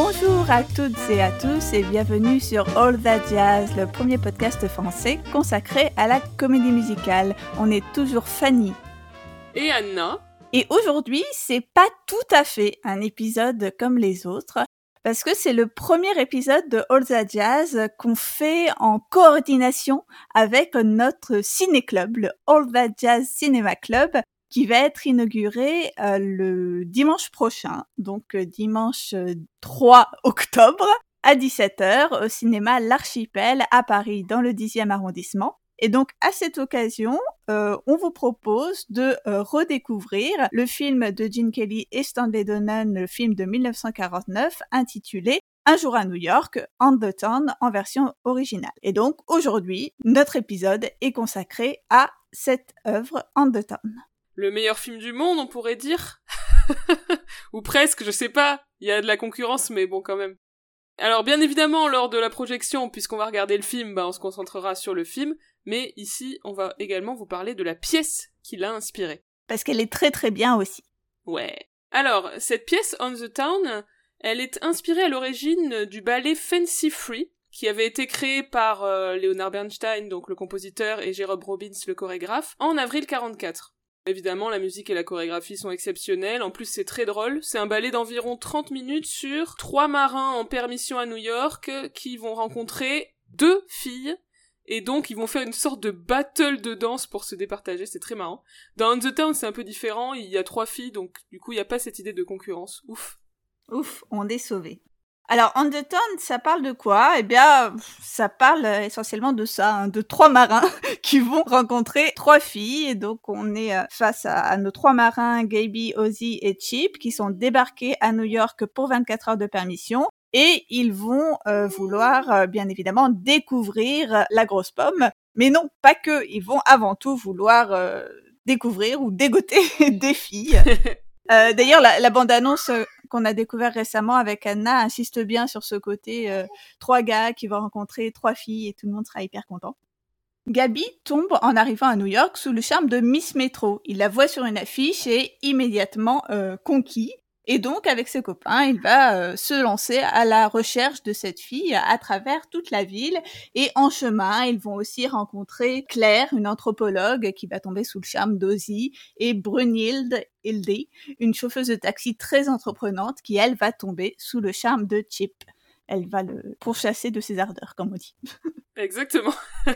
Bonjour à toutes et à tous et bienvenue sur All That Jazz, le premier podcast français consacré à la comédie musicale. On est toujours Fanny et Anna. Et aujourd'hui, c'est pas tout à fait un épisode comme les autres parce que c'est le premier épisode de All That Jazz qu'on fait en coordination avec notre ciné-club, le All That Jazz Cinema Club, qui va être inauguré euh, le dimanche prochain, donc euh, dimanche 3 euh, octobre à 17h au cinéma L'Archipel à Paris dans le 10e arrondissement. Et donc à cette occasion, on vous propose de redécouvrir le film de Gene Kelly et Stanley Donen, le film de 1949 intitulé Un jour à New York, On the Town en version originale. Et donc aujourd'hui, notre épisode est consacré à cette œuvre On the Town le meilleur film du monde, on pourrait dire. Ou presque, je sais pas. Il y a de la concurrence, mais bon, quand même. Alors, bien évidemment, lors de la projection, puisqu'on va regarder le film, bah, on se concentrera sur le film. Mais ici, on va également vous parler de la pièce qui l'a inspiré. Parce qu'elle est très très bien aussi. Ouais. Alors, cette pièce, On the Town, elle est inspirée à l'origine du ballet Fancy Free, qui avait été créé par euh, Leonard Bernstein, donc le compositeur, et Jérôme Robbins, le chorégraphe, en avril 44. Évidemment, la musique et la chorégraphie sont exceptionnelles. En plus, c'est très drôle. C'est un ballet d'environ 30 minutes sur trois marins en permission à New York qui vont rencontrer deux filles et donc ils vont faire une sorte de battle de danse pour se départager, c'est très marrant. Dans On the Town, c'est un peu différent, il y a trois filles, donc du coup il n'y a pas cette idée de concurrence. Ouf. Ouf, on est sauvés. Alors, On the Town, ça parle de quoi? Eh bien, ça parle euh, essentiellement de ça, hein, de trois marins qui vont rencontrer trois filles. Et donc, on est euh, face à, nos trois marins, Gaby, Ozzy et Chip, qui sont débarqués à New York pour 24 heures de permission. Et ils vont euh, vouloir, bien évidemment, découvrir la grosse pomme. Mais non, pas que. Ils vont avant tout vouloir découvrir ou dégoter des filles. D'ailleurs, la, bande-annonce qu'on a découvert récemment avec Anna insiste bien sur ce côté euh, trois gars qui vont rencontrer trois filles et tout le monde sera hyper content. Gabi tombe en arrivant à New York sous le charme de Miss Metro. Il la voit sur une affiche et immédiatement euh, conquis. Et donc, avec ses copains, il va euh, se lancer à la recherche de cette fille à travers toute la ville. Et en chemin, ils vont aussi rencontrer Claire, une anthropologue qui va tomber sous le charme d'Ozzy, et Brunhilde Hilde, une chauffeuse de taxi très entreprenante qui, elle, va tomber sous le charme de Chip. Elle va le pourchasser de ses ardeurs, comme on dit. Exactement.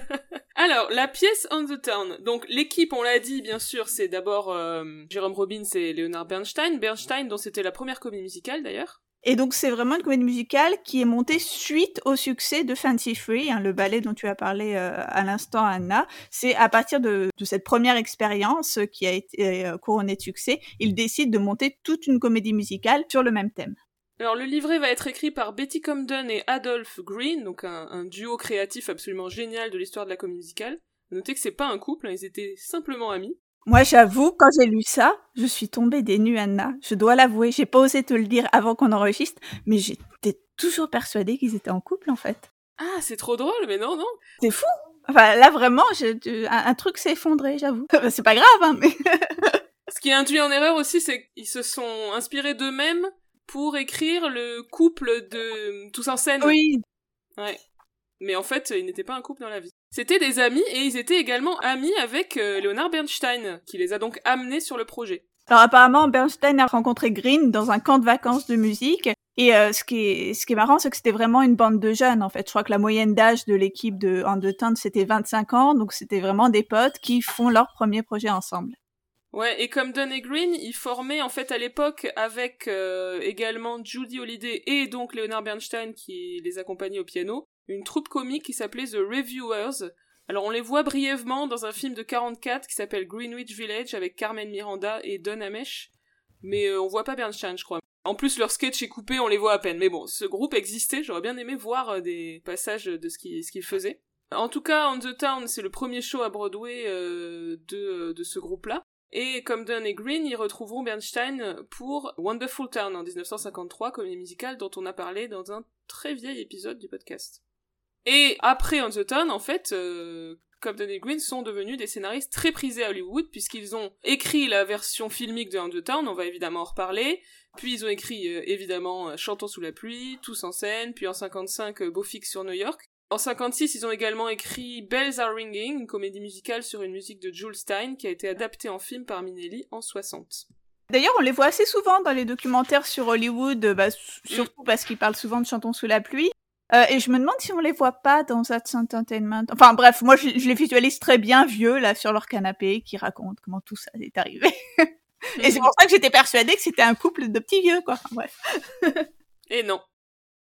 Alors, la pièce On the Town. Donc, l'équipe, on l'a dit, bien sûr, c'est d'abord euh, Jérôme Robbins et Leonard Bernstein. Bernstein, dont c'était la première comédie musicale, d'ailleurs. Et donc, c'est vraiment une comédie musicale qui est montée suite au succès de Fancy Free, hein, le ballet dont tu as parlé euh, à l'instant, Anna. C'est à partir de, cette première expérience qui a été euh, couronnée de succès, il décide de monter toute une comédie musicale sur le même thème. Alors le livret va être écrit par Betty Comden et Adolph Green, donc un, duo créatif absolument génial de l'histoire de la comédie musicale. Notez que c'est pas un couple, hein, ils étaient simplement amis. Moi, j'avoue, quand j'ai lu ça, je suis tombée des nues, Anna. Je dois l'avouer, j'ai pas osé te le dire avant qu'on enregistre, mais j'étais toujours persuadée qu'ils étaient en couple, en fait. Ah, c'est trop drôle, mais non, non. C'est fou. Enfin, là, vraiment, un, truc s'est effondré, j'avoue. c'est pas grave, hein, mais... Ce qui induit en erreur aussi, c'est qu'ils se sont inspirés d'eux-mêmes pour écrire le couple de Tous en scène. Oui. Ouais. Mais en fait, ils n'étaient pas un couple dans la vie. C'était des amis et ils étaient également amis avec euh, Leonard Bernstein, qui les a donc amenés sur le projet. Alors apparemment, Bernstein a rencontré Green dans un camp de vacances de musique. Et euh, ce, qui est, ce qui est marrant, c'est que c'était vraiment une bande de jeunes, en fait. Je crois que la moyenne d'âge de l'équipe de deux c'était 25 ans. Donc c'était vraiment des potes qui font leur premier projet ensemble. Ouais, et comme Don et Green, ils formaient en fait à l'époque avec euh, également Judy Holliday et donc Leonard Bernstein qui les accompagnait au piano, une troupe comique qui s'appelait The Reviewers. Alors on les voit brièvement dans un film de 44 qui s'appelle Greenwich Village avec Carmen Miranda et Don Amesh, mais euh, on voit pas Bernstein je crois. En plus leur sketch est coupé, on les voit à peine. Mais bon, ce groupe existait, j'aurais bien aimé voir euh, des passages de ce qu'ils faisaient. En tout cas, On the Town, c'est le premier show à Broadway de, de ce groupe-là. Et comme Dunn et Green, ils retrouveront Bernstein pour Wonderful Town en 1953, comédie musicale dont on a parlé dans un très vieil épisode du podcast. Et après On the Town, en fait, euh, Cobden et Green sont devenus des scénaristes très prisés à Hollywood puisqu'ils ont écrit la version filmique de Undertown, on va évidemment en reparler, puis ils ont écrit euh, évidemment euh, Chantons sous la pluie, Tous en scène, puis en 55 euh, Beau sur New York. En 56, ils ont également écrit Bells Are Ringing, une comédie musicale sur une musique de Jules Stein qui a été adaptée en film par Minelli en 60. D'ailleurs, on les voit assez souvent dans les documentaires sur Hollywood, bah, surtout parce qu'ils parlent souvent de Chantons sous la pluie. Euh, et je me demande si on les voit pas dans That's Entertainment. Enfin bref, moi je, les visualise très bien vieux là sur leur canapé qui racontent comment tout ça est arrivé. et c'est pour ça que j'étais persuadée que c'était un couple de petits vieux quoi. bref. et non.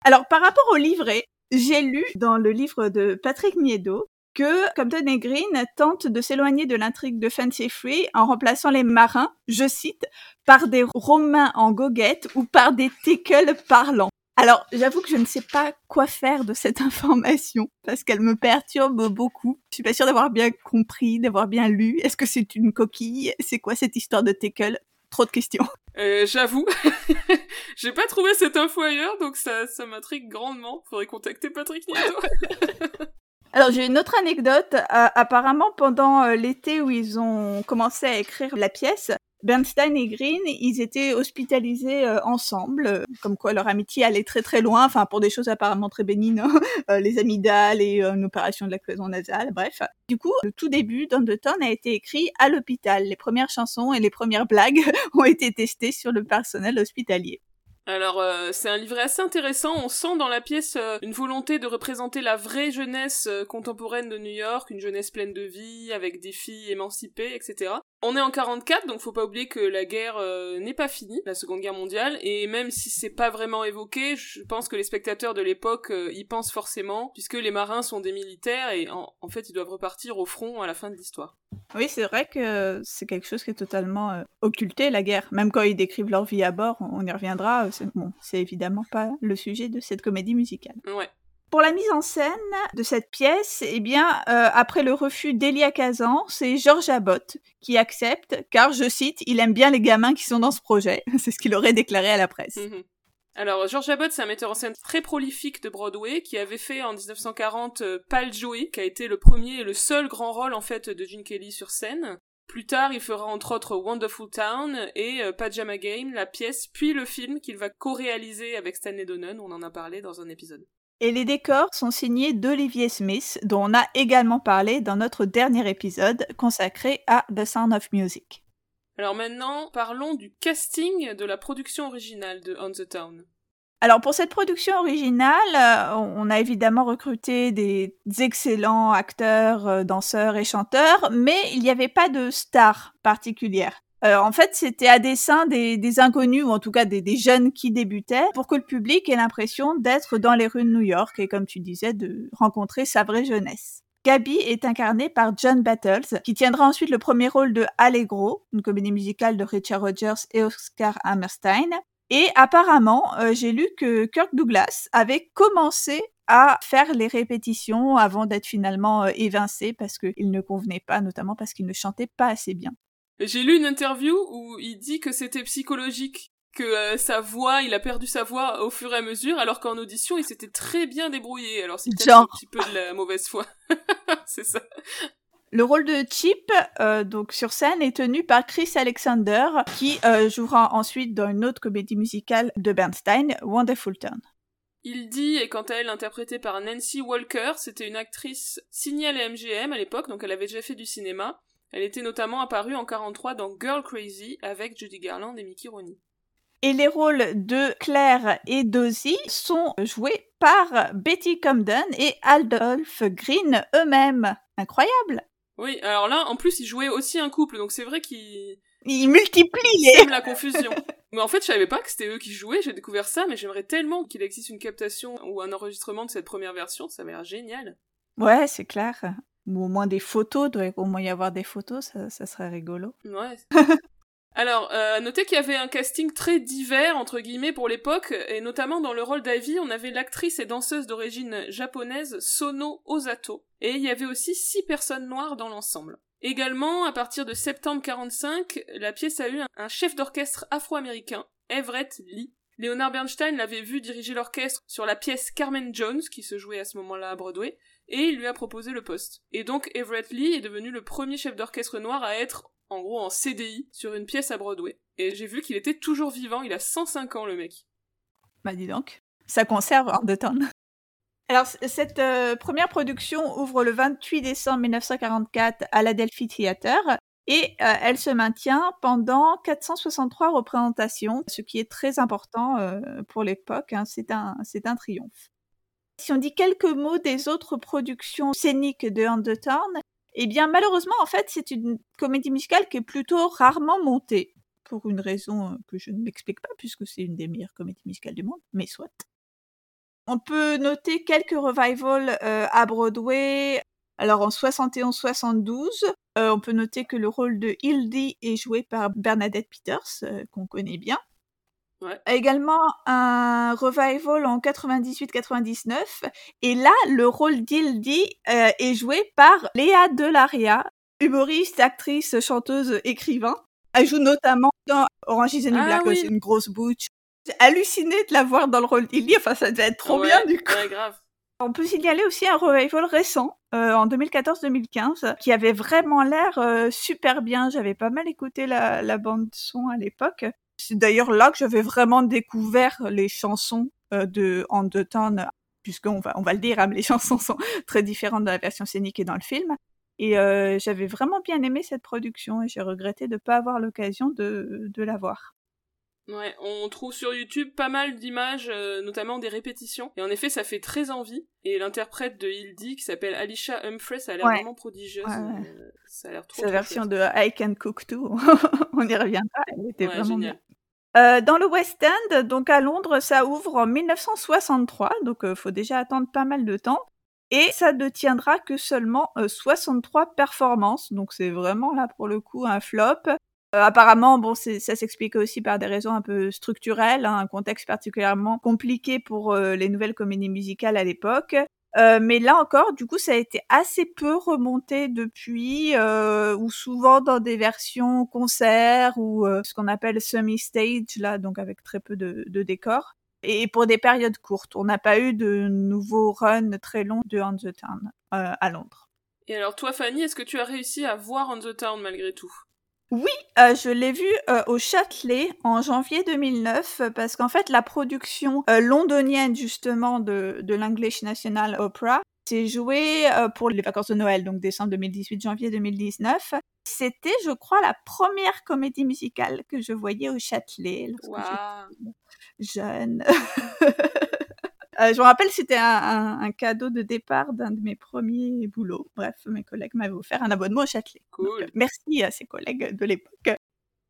Alors par rapport au livret, j'ai lu dans le livre de Patrick Miedo que Compton et Green tente de s'éloigner de l'intrigue de Fancy Free en remplaçant les marins, je cite, par des romains en goguette ou par des tickles parlants. Alors, j'avoue que je ne sais pas quoi faire de cette information parce qu'elle me perturbe beaucoup. Je suis pas sûre d'avoir bien compris, d'avoir bien lu. Est-ce que c'est une coquille? C'est quoi cette histoire de Tekel Trop de questions. Euh, j'avoue, j'ai pas trouvé cette info ailleurs, donc ça, ça m'intrigue grandement. Faudrait contacter Patrick Nieto. Alors j'ai une autre anecdote. Euh, apparemment pendant euh, l'été où ils ont commencé à écrire la pièce, Bernstein et Green, ils étaient hospitalisés euh, ensemble, comme quoi leur amitié allait très très loin, enfin pour des choses apparemment très bénines, hein. les amygdales et une opération de la cloison nasale, bref. Du coup, le tout début d'Undertone a été écrit à l'hôpital. Les premières chansons et les premières blagues ont été testées sur le personnel hospitalier. Alors euh, c'est un livret assez intéressant, on sent dans la pièce euh, une volonté de représenter la vraie jeunesse euh, contemporaine de New York, une jeunesse pleine de vie, avec des filles émancipées, etc. On est en 44, donc faut pas oublier que la guerre n'est pas finie, la Seconde Guerre mondiale, et même si c'est pas vraiment évoqué, je pense que les spectateurs de l'époque y pensent forcément, puisque les marins sont des militaires et en, en fait ils doivent repartir au front à la fin de l'histoire. Oui, c'est vrai que c'est quelque chose qui est totalement occulté, la guerre. Même quand ils décrivent leur vie à bord, on y reviendra, c'est bon, évidemment pas le sujet de cette comédie musicale. Ouais. Pour la mise en scène de cette pièce, eh bien, euh, après le refus d'Elia Kazan, c'est Georges Abbott qui accepte, car, je cite, il aime bien les gamins qui sont dans ce projet. c'est ce qu'il aurait déclaré à la presse. Mhm. Alors, George Abbott, c'est un metteur en scène très prolifique de Broadway qui avait fait en 1940 euh, Pal Joey, qui a été le premier et le seul grand rôle en fait de Gene Kelly sur scène. Plus tard, il fera entre autres Wonderful Town et euh, Pajama Game, la pièce, puis le film qu'il va co-réaliser avec Stanley Donen, on en a parlé dans un épisode. Et les décors sont signés d'Olivier Smith, dont on a également parlé dans notre dernier épisode consacré à The Sound of Music. Alors maintenant, parlons du casting de la production originale de On the Town. Alors pour cette production originale, euh, on a évidemment recruté des excellents acteurs, euh, danseurs et chanteurs, mais il n'y avait pas de star particulière. Euh, en fait, c'était à dessein des, inconnus, ou en tout cas des, des, jeunes qui débutaient, pour que le public ait l'impression d'être dans les rues de New York et, comme tu disais, de rencontrer sa vraie jeunesse. Gabi est incarnée par John Battles, qui tiendra ensuite le premier rôle de Allegro, une comédie musicale de Richard Rogers et Oscar Hammerstein. Et apparemment, euh, j'ai lu que Kirk Douglas avait commencé à faire les répétitions avant d'être finalement euh, évincé parce qu'il ne convenait pas, notamment parce qu'il ne chantait pas assez bien. J'ai lu une interview où il dit que c'était psychologique, que euh, sa voix, il a perdu sa voix au fur et à mesure, alors qu'en audition, il s'était très bien débrouillé. Alors c'est peut-être un petit peu de la mauvaise foi. c'est ça. Le rôle de Chip, euh, donc sur scène, est tenu par Chris Alexander, qui euh, jouera ensuite dans une autre comédie musicale de Bernstein, Wonderful Turn. Il dit, et quant à elle interprétée par Nancy Walker, c'était une actrice signée à la MGM à l'époque, donc elle avait déjà fait du cinéma. Elle était notamment apparue en 43 dans Girl Crazy avec Judy Garland et Mickey Rooney. Et les rôles de Claire et d'Ozzy sont joués par Betty Comden et Adolph Green eux-mêmes. Incroyable oui, alors là, en plus, ils jouaient aussi un couple, donc c'est vrai qu'ils... Ils multiplient les... la confusion. mais en fait, je savais pas que c'était eux qui jouaient, j'ai découvert ça, mais j'aimerais tellement qu'il existe une captation ou un enregistrement de cette première version, ça m'a l'air génial. Ouais, c'est clair. Ou au moins des photos, doit au moins y avoir des photos, ça, ça serait rigolo. Ouais. Alors, euh, notez qu'il y avait un casting très divers, entre guillemets, pour l'époque, et notamment dans le rôle d'Ivy, on avait l'actrice et danseuse d'origine japonaise Sono Osato, et il y avait aussi six personnes noires dans l'ensemble. Également, à partir de septembre 45, la pièce a eu un chef d'orchestre afro-américain, Everett Lee, Leonard Bernstein l'avait vu diriger l'orchestre sur la pièce Carmen Jones, qui se jouait à ce moment-là à Broadway, et il lui a proposé le poste. Et donc Everett Lee est devenu le premier chef d'orchestre noir à être, en gros, en CDI sur une pièce à Broadway. Et j'ai vu qu'il était toujours vivant, il a 105 ans le mec. Bah dis donc, ça conserve deux temps. Alors, cette euh, première production ouvre le 28 décembre 1944 à la Delphi Theatre et euh, elle se maintient pendant 463 représentations, ce qui est très important euh, pour l'époque. Hein, c'est un, c'est un triomphe. Si on dit quelques mots des autres productions scéniques de Undertown, eh bien malheureusement en fait c'est une comédie musicale qui est plutôt rarement montée pour une raison que je ne m'explique pas puisque c'est une des meilleures comédies musicales du monde, mais soit. On peut noter quelques revivals euh, à Broadway. Alors en 71-72, euh, on peut noter que le rôle de Hildy est joué par Bernadette Peters, euh, qu'on connaît bien. Ouais. Également un revival en 98-99. Et là, le rôle d'Hildy est joué par Léa Delaria, humoriste, actrice, chanteuse, écrivain. Elle joue notamment dans Orange is the New Ah Black, oui. c'est une grosse butch. J'ai halluciné de la voir dans le rôle d'Illy, enfin ça devait être trop Ouais, bien du coup. Ouais, grave. On peut signaler aussi un revival récent, euh, en 2014-2015, qui avait vraiment l'air euh, super bien. J'avais pas mal écouté la, la bande son à l'époque. C'est d'ailleurs là que j'avais vraiment découvert les chansons euh, de Undertown, puisqu'on va, on va le dire, hein, les chansons sont très différentes dans la version scénique et dans le film. Et euh, j'avais vraiment bien aimé cette production et j'ai regretté de ne pas avoir l'occasion de, de la voir. Ouais, on trouve sur YouTube pas mal d'images, euh, notamment des répétitions. Et en effet, ça fait très envie. Et l'interprète de Hildy, qui s'appelle Alicia Humphrey, ça a l'air Ouais. vraiment prodigieuse. Ouais, euh, ça a l'air trop Sa version de I Can Cook Too, on y reviendra, elle était Ouais, vraiment génial. bien. Euh, dans le West End, donc à Londres, ça ouvre en 1963, donc faut déjà attendre pas mal de temps. Et ça ne tiendra que seulement euh, 63 performances, donc c'est vraiment là pour le coup un flop. Euh, apparemment, bon, ça s'explique aussi par des raisons un peu structurelles, hein, un contexte particulièrement compliqué pour euh, les nouvelles comédies musicales à l'époque. Euh, mais là encore, du coup, ça a été assez peu remonté depuis, euh, ou souvent dans des versions concerts ou euh, ce qu'on appelle semi-stage, là, donc avec très peu de, décors. Et pour des périodes courtes. On n'a pas eu de nouveaux runs très longs de On the Town à Londres. Et alors toi, Fanny, est-ce que tu as réussi à voir On the Town malgré tout? Euh, je l'ai vu euh, au Châtelet en janvier 2009 euh, parce qu'en fait la production londonienne justement de, de l'English National Opera s'est jouée pour les vacances de Noël, donc décembre 2018, janvier 2019. C'était, je crois, la première comédie musicale que je voyais au Châtelet j'étais jeune. Euh, je me rappelle, c'était un, un- un cadeau de départ d'un de mes premiers boulots. Bref, mes collègues m'avaient offert un abonnement au Châtelet. Cool. euh, merci à ses collègues de l'époque.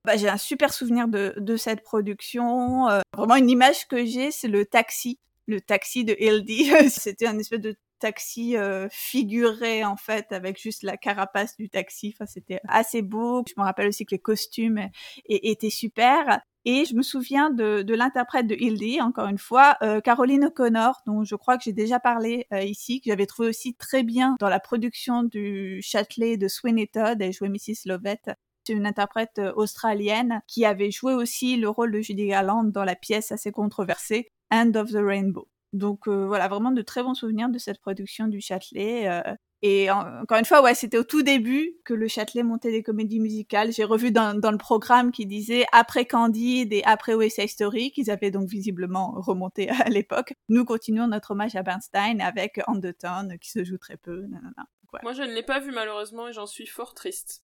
Bah, j'ai un super souvenir de, de cette production. Euh, vraiment, une image que j'ai, c'est le taxi. Le taxi de Hildy. C'était un espèce de taxi euh, figuré, en fait, avec juste la carapace du taxi. Enfin, c'était assez beau. Je me rappelle aussi que les costumes étaient super. Et je me souviens de, de l'interprète de Hildy, encore une fois, euh, Caroline O'Connor, dont je crois que j'ai déjà parlé euh, ici, que j'avais trouvé aussi très bien dans la production du Châtelet de Sweeney Todd. Elle jouait Mrs. Lovett. C'est une interprète euh, australienne qui avait joué aussi le rôle de Judy Garland dans la pièce assez controversée End of the Rainbow. Donc euh, voilà, vraiment de très bons souvenirs de cette production du Châtelet. euh, et en- encore une fois, ouais, c'était au tout début que le Châtelet montait des comédies musicales. J'ai revu dans, dans le programme qui disait après Candide et après West Side Story, qu'ils avaient donc visiblement remonté à l'époque. Nous continuons notre hommage à Bernstein avec Undertown qui se joue très peu. nanana. Moi, je ne l'ai pas vu malheureusement et j'en suis fort triste.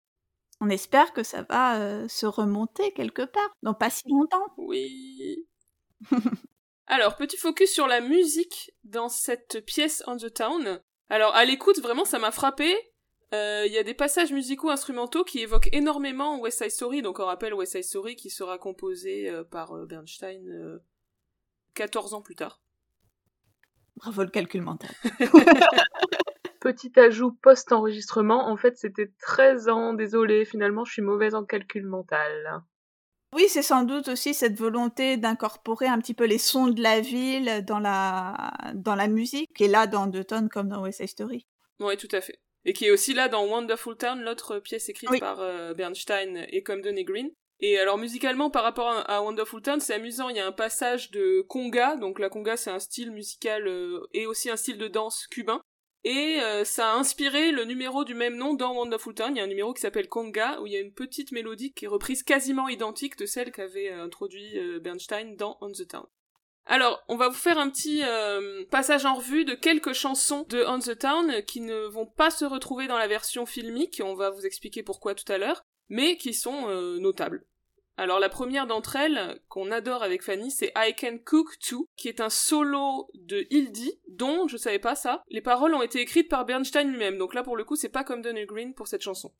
On espère que ça va euh, se remonter quelque part, dans pas si longtemps. Oui. Alors, petit focus sur la musique dans cette pièce On the Town. Alors, à l'écoute, vraiment, ça m'a frappé. Euh, Il y a des passages musicaux instrumentaux qui évoquent énormément West Side Story. Donc, on rappelle West Side Story qui sera composé euh, par euh, Bernstein euh, 14 ans plus tard. Bravo le calcul mental. Petit ajout post-enregistrement, en fait c'était 13 ans, désolé, finalement je suis mauvaise en calcul mental. Oui, c'est sans doute aussi cette volonté d'incorporer un petit peu les sons de la ville dans la, dans la musique, qui est là dans Undertown comme dans West Side Story. Oui, tout à fait. Et qui est aussi là dans Wonderful Town, l'autre pièce écrite Oui. par euh, Bernstein et comme Donny Green. Et alors musicalement, par rapport à Wonderful Town, c'est amusant. Il y a un passage de conga, donc la conga c'est un style musical euh, et aussi un style de danse cubain. Et euh, ça a inspiré le numéro du même nom dans Wonderful Town. Il y a un numéro qui s'appelle Conga, où il y a une petite mélodie qui est reprise quasiment identique de celle qu'avait euh, introduit Bernstein dans On the Town. Alors, on va vous faire un petit passage en revue de quelques chansons de On the Town qui ne vont pas se retrouver dans la version filmique, on va vous expliquer pourquoi tout à l'heure, mais qui sont euh, notables. Alors la première d'entre elles, qu'on adore avec Fanny, c'est I Can Cook Too, qui est un solo de Hildy, dont, je savais pas ça, les paroles ont été écrites par Bernstein lui-même, donc là pour le coup c'est pas comme Donny Green pour cette chanson.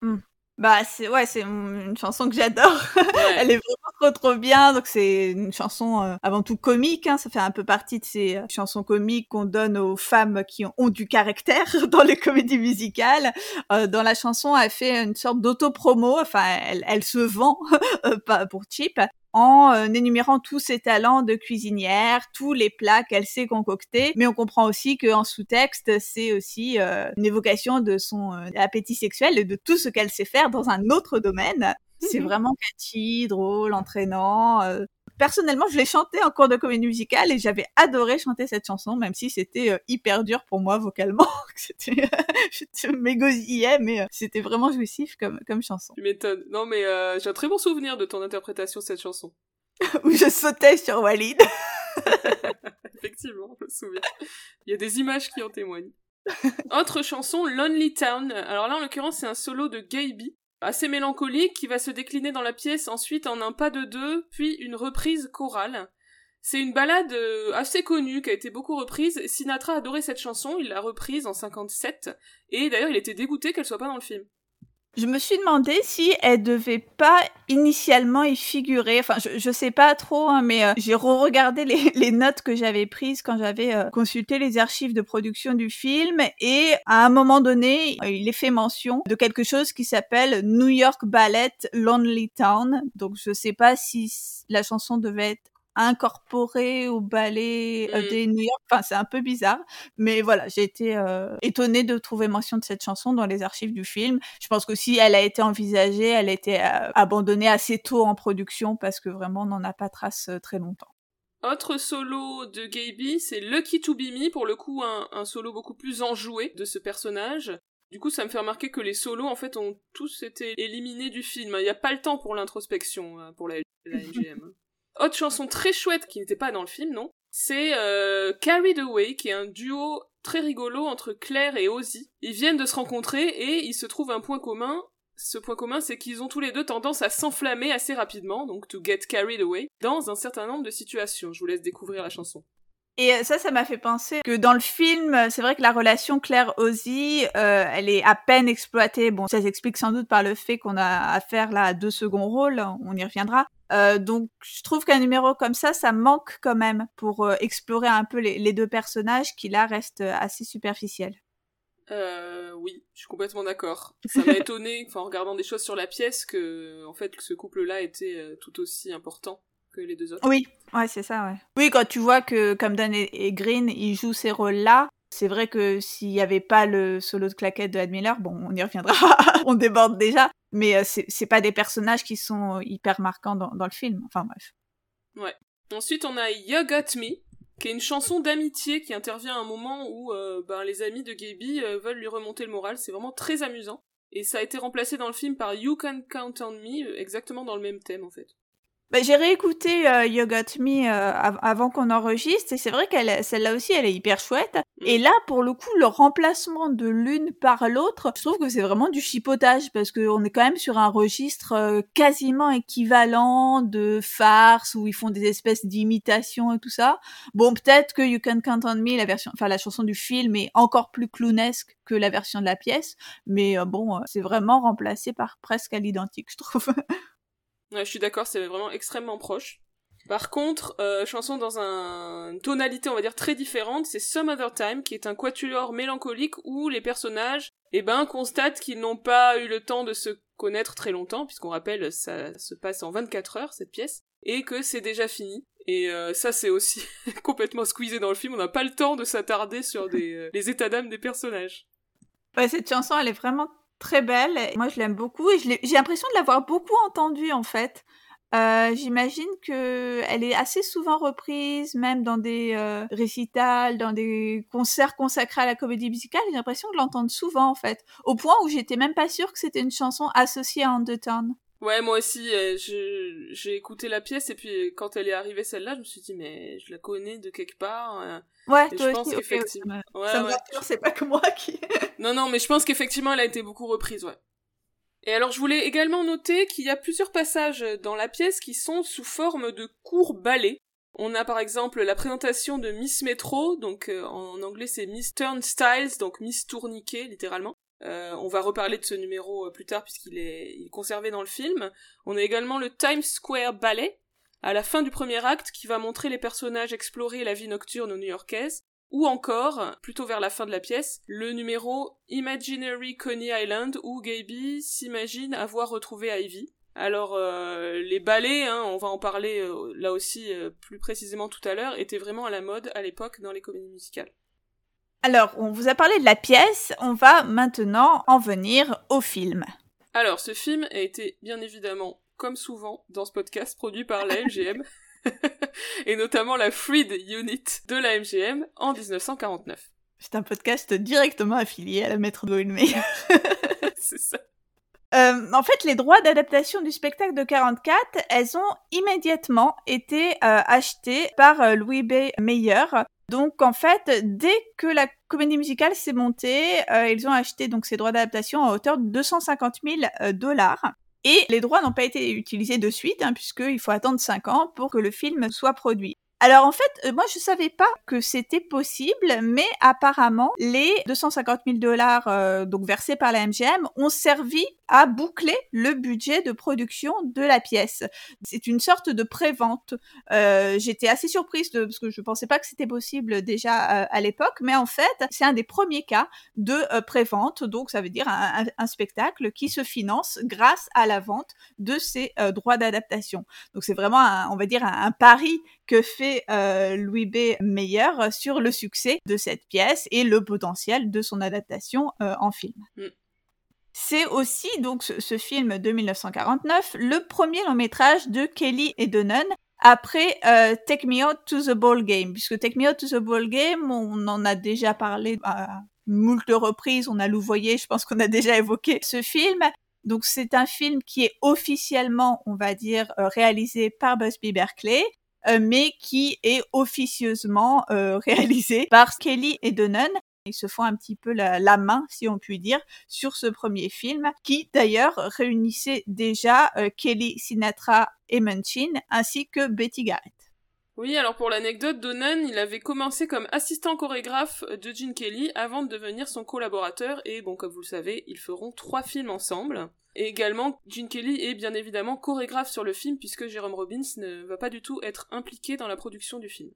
Hmm. Bah c'est ouais, c'est une chanson que j'adore. Elle est vraiment trop trop bien. Donc c'est une chanson euh, avant tout comique. Hein. Ça fait un peu partie de ces euh, chansons comiques qu'on donne aux femmes qui ont, du caractère dans les comédies musicales. Euh, dans la chanson, elle fait une sorte d'auto-promo. Enfin, elle, elle se vend pas pour cheap en euh, énumérant tous ses talents de cuisinière, tous les plats qu'elle sait concocter, mais on comprend aussi qu'en sous-texte, c'est aussi euh, une évocation de son euh, appétit sexuel et de tout ce qu'elle sait faire dans un autre domaine. C'est mhm. vraiment catchy, drôle, entraînant. Personnellement, je l'ai chanté en cours de comédie musicale et j'avais adoré chanter cette chanson, même si c'était hyper dur pour moi vocalement. c'était, je m'égosillais, mais c'était vraiment jouissif comme, comme chanson. Tu m'étonnes. Non, mais j'ai un très bon souvenir de ton interprétation de cette chanson. Où je sautais sur Walid. Effectivement, je me souviens. Il y a des images qui en témoignent. Autre chanson, Lonely Town. Alors là, en l'occurrence, c'est un solo de Gaby assez mélancolique qui va se décliner dans la pièce ensuite en un pas de deux, puis une reprise chorale. C'est une balade euh, assez connue qui a été beaucoup reprise. Sinatra adorait cette chanson, il l'a reprise en 57 et d'ailleurs il était dégoûté qu'elle soit pas dans le film. Je me suis demandé si elle devait pas initialement y figurer. Enfin, je, je sais pas trop, hein, mais euh, j'ai re-regardé les, notes que j'avais prises quand j'avais euh, consulté les archives de production du film. Et à un moment donné, il est fait mention de quelque chose qui s'appelle New York Ballet Lonely Town. Donc, je sais pas si la chanson devait être incorporé au ballet euh, mmh. des New York. Enfin, c'est un peu bizarre, mais voilà, j'ai été euh, étonnée de trouver mention de cette chanson dans les archives du film. Je pense que si elle a été envisagée, elle a été euh, abandonnée assez tôt en production parce que vraiment on n'en a pas trace très longtemps. Autre solo de Gaby, c'est Lucky to Be Me, pour le coup un, un, solo beaucoup plus enjoué de ce personnage. Du coup, ça me fait remarquer que les solos, en fait, ont tous été éliminés du film. Il n'y a pas le temps pour l'introspection, pour la, la NGM. Autre chanson très chouette qui n'était pas dans le film, non C'est euh, Carried Away, qui est un duo très rigolo entre Claire et Ozzy. Ils viennent de se rencontrer et il se trouve un point commun. Ce point commun, c'est qu'ils ont tous les deux tendance à s'enflammer assez rapidement, donc to get carried away, dans un certain nombre de situations. Je vous laisse découvrir la chanson. Et euh, ça, ça m'a fait penser que dans le film, c'est vrai que la relation Claire-Ozzy, euh, elle est à peine exploitée. Bon, ça s'explique sans doute par le fait qu'on a affaire là à deux seconds rôles, on y reviendra. Euh, donc, je trouve qu'un numéro comme ça, ça manque quand même pour euh, explorer un peu les, les, deux personnages qui là restent assez superficiels. Euh, oui, je suis complètement d'accord. Ça m'a étonné, en regardant des choses sur la pièce, que en fait que ce couple-là était tout aussi important que les deux autres. Oui, ouais, c'est ça, ouais. Oui, quand tu vois que comme Dan et Green, ils jouent ces rôles-là, c'est vrai que s'il n'y avait pas le solo de claquette de Ed Miller, bon, on y reviendra, on déborde déjà, mais euh, c'est pas des personnages qui sont hyper marquants dans, dans, le film. Enfin bref. Ouais. Ensuite, on a You Got Me, qui est une chanson d'amitié qui intervient à un moment où euh, ben, les amis de Gaby euh, veulent lui remonter le moral. C'est vraiment très amusant. Et ça a été remplacé dans le film par You Can Count on Me, exactement dans le même thème en fait. Bah, j'ai réécouté euh, You Got Me euh, avant qu'on enregistre et c'est vrai qu'elle, celle-là aussi, elle est hyper chouette. Mm. Et là, pour le coup, le remplacement de l'une par l'autre, je trouve que c'est vraiment du chipotage parce qu'on est quand même sur un registre euh, quasiment équivalent de farce où ils font des espèces d'imitations et tout ça. Bon, peut-être que You Can Count on Me, la version, enfin la chanson du film, est encore plus clownesque que la version de la pièce, mais bon, c'est vraiment remplacé par presque à l'identique, je trouve. Ouais, je suis d'accord, c'est vraiment extrêmement proche. Par contre, euh, chanson dans un... une tonalité, on va dire, très différente, c'est Some Other Time, qui est un quatuor mélancolique où les personnages, eh ben, constatent qu'ils n'ont pas eu le temps de se connaître très longtemps, puisqu'on rappelle, ça se passe en 24 heures, cette pièce, et que c'est déjà fini. Et euh, ça, c'est aussi complètement squeezé dans le film, on n'a pas le temps de s'attarder sur des, euh, les états d'âme des personnages. Ouais, cette chanson, elle est vraiment très belle. Moi, je l'aime beaucoup et j'ai l'impression de l'avoir beaucoup entendue en fait. Euh, j'imagine que elle est assez souvent reprise, même dans des euh, récitals, dans des concerts consacrés à la comédie musicale. J'ai l'impression de l'entendre souvent, en fait, au point où j'étais même pas sûre que c'était une chanson associée à Undertone. Ouais, moi aussi, euh, j'ai écouté la pièce et puis quand elle est arrivée celle-là, je me suis dit mais je la connais de quelque part. ouais, toi je pense qu'effectivement. Ouais, ça ouais. c'est pas que moi qui. non, non, mais je pense qu'effectivement elle a été beaucoup reprise, ouais. Et alors je voulais également noter qu'il y a plusieurs passages dans la pièce qui sont sous forme de courts ballets. On a par exemple la présentation de Miss Metro, donc euh, en anglais c'est Miss Turnstiles, donc Miss Tourniquet littéralement. Euh, on va reparler de ce numéro euh, plus tard puisqu'il est, est conservé dans le film. On a également le Times Square Ballet, à la fin du premier acte, qui va montrer les personnages explorer la vie nocturne new-yorkaise ou encore, plutôt vers la fin de la pièce, le numéro Imaginary Coney Island où Gaby s'imagine avoir retrouvé Ivy. Alors euh, les ballets, hein, on va en parler euh, là aussi euh, plus précisément tout à l'heure, étaient vraiment à la mode à l'époque dans les comédies musicales. Alors, on vous a parlé de la pièce, on va maintenant en venir au film. Alors, ce film a été bien évidemment, comme souvent dans ce podcast, produit par la MGM. et notamment la Freed Unit de la MGM en 1949. C'est un podcast directement affilié à la Maître Meyer. C'est ça. Euh, en fait, les droits d'adaptation du spectacle de 44, elles ont immédiatement été euh, achetées par euh, Louis B. Meyer. Donc, en fait, dès que la comédie musicale s'est montée, ils ont acheté donc ces droits d'adaptation à hauteur de 250 000 dollars. Et les droits n'ont pas été utilisés de suite, hein, puisqu'il faut attendre 5 ans pour que le film soit produit. Alors en fait, euh, moi je savais pas que c'était possible, mais apparemment les 250 000 dollars euh, donc versés par la MGM ont servi à boucler le budget de production de la pièce. C'est une sorte de pré-vente. Euh, J'étais assez surprise de, parce que je pensais pas que c'était possible déjà à l'époque, mais en fait c'est un des premiers cas de pré-vente. Donc ça veut dire un, spectacle qui se finance grâce à la vente de ses droits d'adaptation. Donc c'est vraiment, on va dire, un pari que fait euh, Louis B. Meyer sur le succès de cette pièce et le potentiel de son adaptation euh, en film. Mm. C'est aussi donc ce, film de 1949 le premier long métrage de Kelly et Donen après euh, Take Me Out to the Ball Game, puisque Take Me Out to the Ball Game, on en a déjà parlé à moult reprises, on a louvoyé, je pense qu'on a déjà évoqué ce film. Donc c'est un film qui est officiellement, on va dire, réalisé par Busby Berkeley, mais qui est officieusement euh, réalisé par Kelly et Donen. Ils se font un petit peu la, main, si on peut dire, sur ce premier film, qui d'ailleurs réunissait déjà euh, Kelly Sinatra et Munchin, ainsi que Betty Garrett. Oui, alors pour l'anecdote, Donen, il avait commencé comme assistant chorégraphe de Gene Kelly avant de devenir son collaborateur, et bon, comme vous le savez, ils feront trois films ensemble. Et également, Gene Kelly est bien évidemment chorégraphe sur le film puisque Jérôme Robbins ne va pas du tout être impliqué dans la production du film.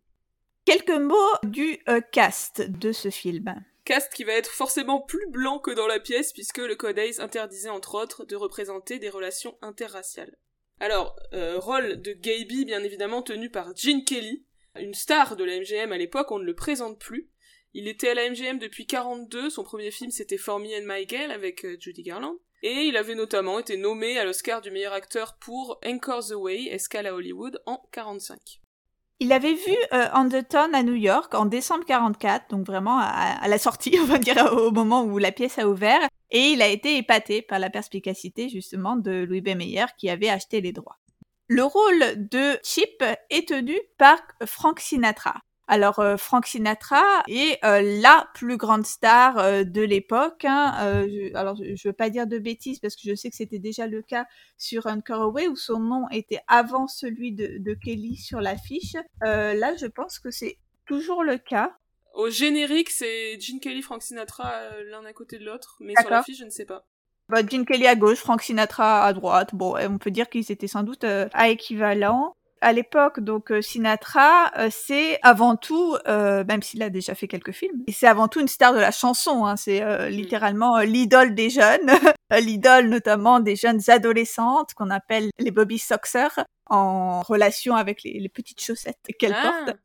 Quelques mots du euh, cast de ce film. Cast qui va être forcément plus blanc que dans la pièce puisque le Code Ace interdisait entre autres de représenter des relations interraciales. Alors, euh, rôle de Gaby bien évidemment tenu par Gene Kelly, une star de la MGM à l'époque, on ne le présente plus. Il était à la MGM depuis 42, son premier film c'était For Me and My Girl avec euh, Judy Garland. Et il avait notamment été nommé à l'Oscar du meilleur acteur pour Anchor the Way, Escale à Hollywood, en 45. Il avait vu euh, Undertone à New York en décembre 44, donc vraiment à, la sortie, on va dire au moment où la pièce a ouvert, et il a été épaté par la perspicacité justement de Louis B. Meyer qui avait acheté les droits. Le rôle de Chip est tenu par Frank Sinatra. Alors euh, Frank Sinatra est euh, la plus grande star euh, de l'époque. Hein. Je, alors je, ne veux pas dire de bêtises parce que je sais que c'était déjà le cas sur Away où son nom était avant celui de, de Kelly sur l'affiche. là, je pense que c'est toujours le cas. Au générique, c'est Gene Kelly, Frank Sinatra l'un à côté de l'autre, mais sur l'affiche, je ne sais pas. Bah, Gene Kelly à gauche, Frank Sinatra à droite. Bon, on peut dire qu'ils étaient sans doute à équivalent à l'époque, donc euh, Sinatra, euh, c'est avant tout, euh, même s'il a déjà fait quelques films, et c'est avant tout une star de la chanson. Hein, c'est mm. littéralement l'idole des jeunes, l'idole notamment des jeunes adolescentes qu'on appelle les Bobby Soxers, en relation avec les, petites chaussettes qu'elle ah. porte.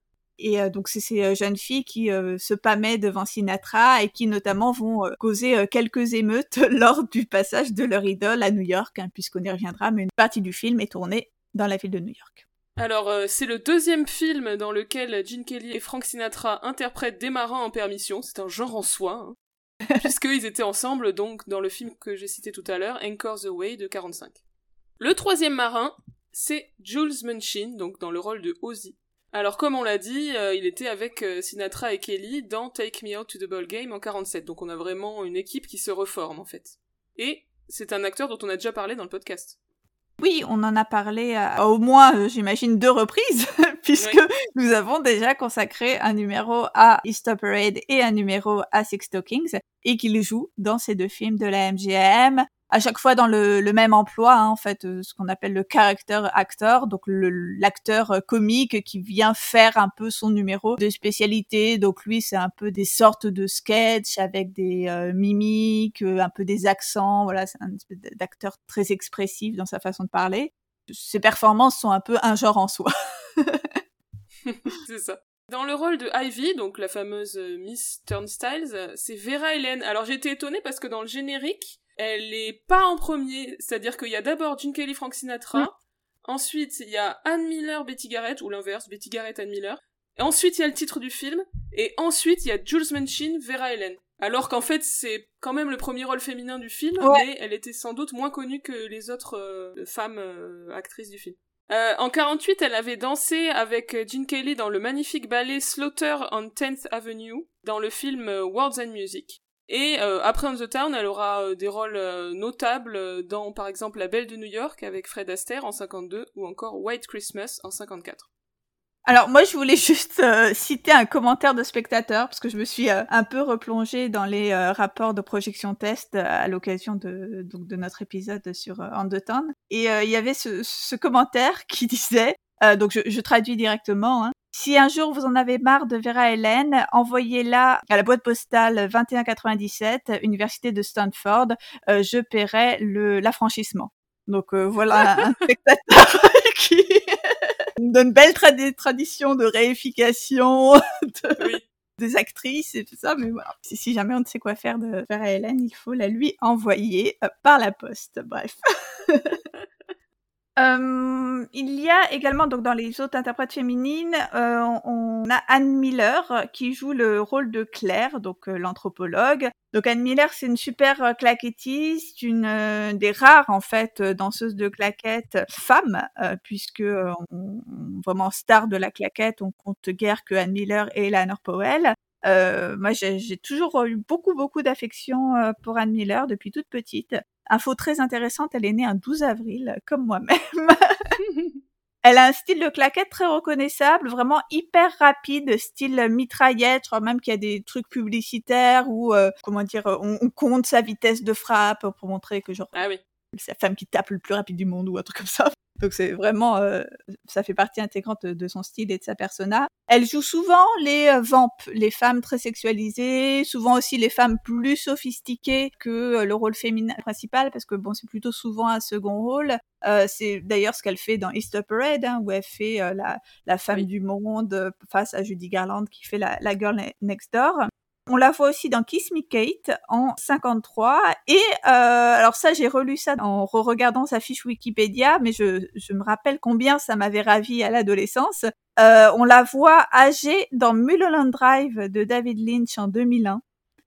Et donc c'est ces jeunes filles qui euh, se pâmaient devant Sinatra et qui notamment vont causer quelques émeutes lors du passage de leur idole à New York, hein, puisqu'on y reviendra, mais une partie du film est tournée dans la ville de New York. Alors, c'est le deuxième film dans lequel Gene Kelly et Frank Sinatra interprètent des marins en permission. C'est un genre en soi, hein, puisqu'ils étaient ensemble donc dans le film que j'ai cité tout à l'heure, Anchor the Way de 45. Le troisième marin, c'est Jules Munchin, donc dans le rôle de Ozzy. Alors comme on l'a dit, euh, il était avec euh, Sinatra et Kelly dans Take Me Out to the Ball Game en 47, donc on a vraiment une équipe qui se reforme en fait. Et c'est un acteur dont on a déjà parlé dans le podcast. Oui, on en a parlé à, au moins, euh, j'imagine, deux reprises, puisque nous avons déjà consacré un numéro à Easter Parade et un numéro à Six Stockings, et qu'il joue dans ces deux films de la MGM à chaque fois dans le, même emploi, hein, en fait, euh, ce qu'on appelle le character actor, donc l'acteur euh, comique qui vient faire un peu son numéro de spécialité. Donc lui, c'est un peu des sortes de sketchs avec des euh, mimiques, un peu des accents. Voilà, c'est un d'acteur très expressif dans sa façon de parler. Ses performances sont un peu un genre en soi. c'est ça. Dans le rôle de Ivy, donc la fameuse Miss Turnstiles, c'est Vera Helen. Alors été étonnée parce que dans le générique, elle est pas en premier, c'est-à-dire qu'il y a d'abord Gene Kelly, Frank Sinatra, mm. ensuite il y a Anne Miller, Betty Garrett, ou l'inverse, Betty Garrett, Anne Miller, et ensuite il y a le titre du film, et ensuite il y a Jules Manchin, Vera Ellen. Alors qu'en fait c'est quand même le premier rôle féminin du film, mais elle était sans doute moins connue que les autres euh, femmes euh, actrices du film. Euh, en 48, elle avait dansé avec Gene Kelly dans le magnifique ballet Slaughter on 10th Avenue, dans le film Words and Music. Et euh, après On the Town, elle aura euh, des rôles euh, notables dans, par exemple, La Belle de New York avec Fred Astaire en 52 ou encore White Christmas en 54. Alors moi je voulais juste citer un commentaire de spectateur parce que je me suis un peu replongée dans les rapports de projection test à l'occasion de donc de notre épisode sur On the Town et il y avait ce, ce, commentaire qui disait donc je, je, traduis directement hein, si un jour vous en avez marre de Vera Hélène, envoyez-la à la boîte postale 2197, Université de Stanford. Euh, je paierai l'affranchissement. Donc euh, voilà un spectateur qui donne belle tradition de réification des actrices et tout ça. Mais voilà, si, jamais on ne sait quoi faire de Vera Hélène, il faut la lui envoyer euh, par la poste. Bref. Euh, il y a également donc dans les autres interprètes féminines, euh, on a Anne Miller qui joue le rôle de Claire, donc euh, l'anthropologue. Donc Anne Miller, c'est une super claquettiste, une des rares en fait danseuses de claquettes femmes, puisque on, vraiment star de la claquette, on compte guère que Anne Miller et Eleanor Powell. Euh, moi, j'ai toujours eu beaucoup, beaucoup d'affection pour Anne Miller depuis toute petite. Info très intéressante, elle est née un 12 avril, comme moi-même. elle a un style de claquette très reconnaissable, vraiment hyper rapide, style mitraillette. Je crois même qu'il y a des trucs publicitaires où, euh, comment dire, on, compte sa vitesse de frappe pour montrer que genre, ah oui. c'est la femme qui tape le plus rapide du monde ou un truc comme ça. Donc c'est vraiment, euh, ça fait partie intégrante de son style et de sa persona. Elle joue souvent les euh, vampes, les femmes très sexualisées, souvent aussi les femmes plus sophistiquées que euh, le rôle féminin principal, parce que bon, c'est plutôt souvent un second rôle. c'est d'ailleurs ce qu'elle fait dans Easter Parade, hein, où elle fait la, la, femme du monde face à Judy Garland qui fait la, la girl next door. On la voit aussi dans Kiss Me Kate en 53. Et euh, alors ça, j'ai relu ça en re-regardant sa fiche Wikipédia, mais je, je me rappelle combien ça m'avait ravi à l'adolescence. Euh, on la voit âgée dans Mulholland Drive de David Lynch en 2001.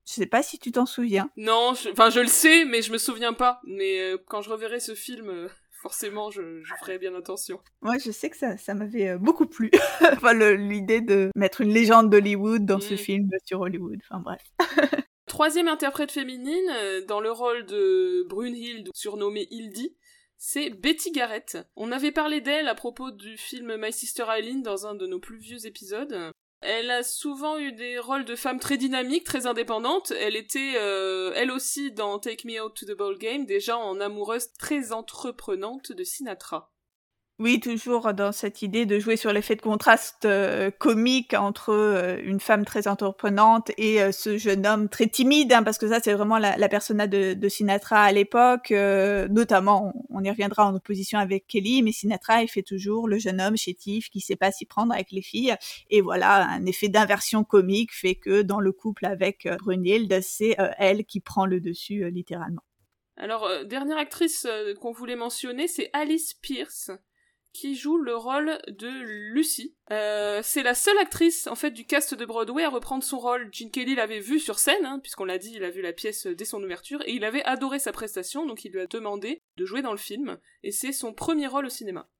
Je sais pas si tu t'en souviens. Non, enfin je, le sais, mais je me souviens pas. Mais euh, quand je reverrai ce film, euh, forcément, je, je, ferai bien attention. Moi, je sais que ça, ça m'avait euh, beaucoup plu. enfin, l'idée de mettre une légende d'Hollywood dans ce mm. film sur Hollywood. Enfin, bref. Troisième interprète féminine, euh, dans le rôle de Brunhilde, surnommée Hildy, c'est Betty Garrett. On avait parlé d'elle à propos du film My Sister Eileen dans un de nos plus vieux épisodes. Elle a souvent eu des rôles de femme très dynamiques, très indépendantes. Elle était, euh, elle aussi, dans Take Me Out to the Ball Game, déjà en amoureuse très entreprenante de Sinatra. Oui, toujours dans cette idée de jouer sur l'effet de contraste euh, comique entre euh, une femme très entreprenante et euh, ce jeune homme très timide, hein, parce que ça, c'est vraiment la, persona de, Sinatra à l'époque. notamment, on, on, y reviendra en opposition avec Kelly, mais Sinatra, il fait toujours le jeune homme chétif qui sait pas s'y prendre avec les filles. Et voilà, un effet d'inversion comique fait que dans le couple avec Brunhilde, c'est elle qui prend le dessus littéralement. Alors, dernière actrice qu'on voulait mentionner, c'est Alice Pierce qui joue le rôle de Lucy. Euh, c'est la seule actrice en fait du cast de Broadway à reprendre son rôle. Gene Kelly l'avait vu sur scène, hein, puisqu'on l'a dit, il a vu la pièce dès son ouverture, et il avait adoré sa prestation, donc il lui a demandé de jouer dans le film, et c'est son premier rôle au cinéma.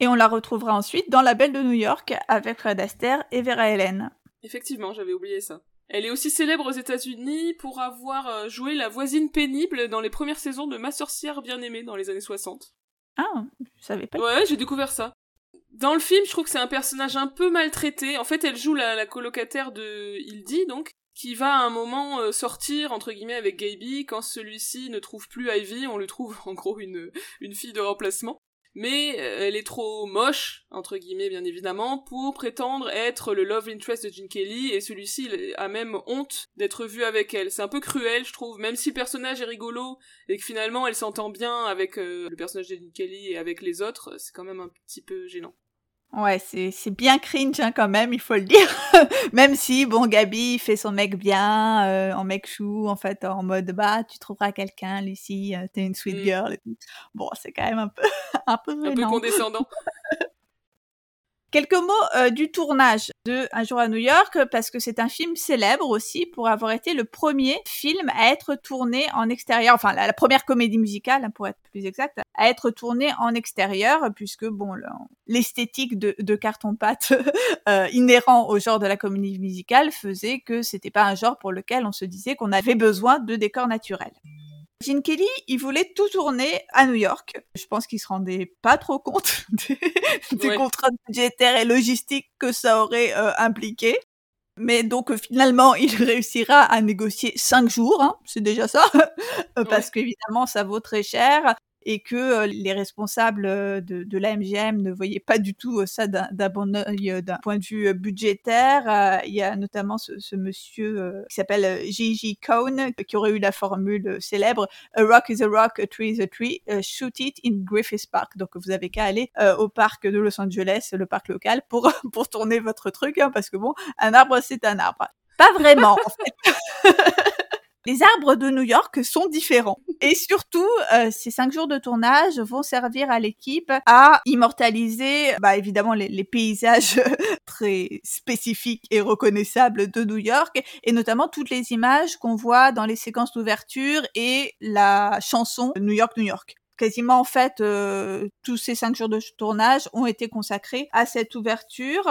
Et on la retrouvera ensuite dans La Belle de New York avec Fred Astaire et Vera Ellen. Effectivement, j'avais oublié ça. Elle est aussi célèbre aux États-Unis pour avoir euh, joué la voisine pénible dans les premières saisons de Ma sorcière bien-aimée dans les années 60. Ah, je savais pas. Ouais, j'ai découvert ça. Dans le film, je trouve que c'est un personnage un peu maltraité. En fait, elle joue la, colocataire de Hildy, donc, qui va à un moment euh, sortir, entre guillemets, avec Gaby. Quand celui-ci ne trouve plus Ivy, on lui trouve en gros une, une fille de remplacement mais euh, elle est trop moche, entre guillemets bien évidemment, pour prétendre être le love interest de Gene Kelly, et celui-ci a même honte d'être vu avec elle. C'est un peu cruel, je trouve, même si le personnage est rigolo, et que finalement elle s'entend bien avec euh, le personnage de Gene Kelly et avec les autres, c'est quand même un petit peu gênant. Ouais, c'est, c'est bien cringe hein, quand même, il faut le dire. même si, bon, Gabi fait son mec bien, euh, en mec chou, en fait, en mode, bah, tu trouveras quelqu'un, Lucie, euh, t'es une sweet mm. girl. Bon, c'est quand même un peu, un peu, un peu condescendant. Quelques mots euh, du tournage de Un jour à New York, parce que c'est un film célèbre aussi pour avoir été le premier film à être tourné en extérieur, enfin la, première comédie musicale, pour être plus exact, à être tourné en extérieur, puisque bon, l'esthétique de, de carton-pâte euh, inhérent au genre de la comédie musicale faisait que c'était pas un genre pour lequel on se disait qu'on avait besoin de décors naturels. Gene Kelly, il voulait tout tourner à New York. Je pense qu'il se rendait pas trop compte des, contraintes budgétaires et logistiques que ça aurait euh, impliqué. Mais donc euh, finalement, il réussira à négocier cinq jours, hein, c'est déjà ça, parce qu'évidemment, ça vaut très cher et que euh, les responsables euh, de, de la MGM ne voyaient pas du tout euh, ça d'un bon œil d'un point de vue budgétaire. Il y a notamment ce, ce monsieur qui s'appelle Gigi Cohn qui aurait eu la formule célèbre A rock is a rock, a tree is a tree, shoot it in Griffith Park. Donc vous avez qu'à aller au parc de Los Angeles, le parc local, pour pour tourner votre truc, hein, parce que bon, un arbre c'est un arbre. Pas vraiment en fait. Les arbres de New York sont différents. Et surtout, euh, ces cinq jours de tournage vont servir à l'équipe à immortaliser, bah, évidemment, les, les paysages très spécifiques et reconnaissables de New York, et notamment toutes les images qu'on voit dans les séquences d'ouverture et la chanson New York, New York quasiment en fait euh, tous ces cinq jours de tournage ont été consacrés à cette ouverture.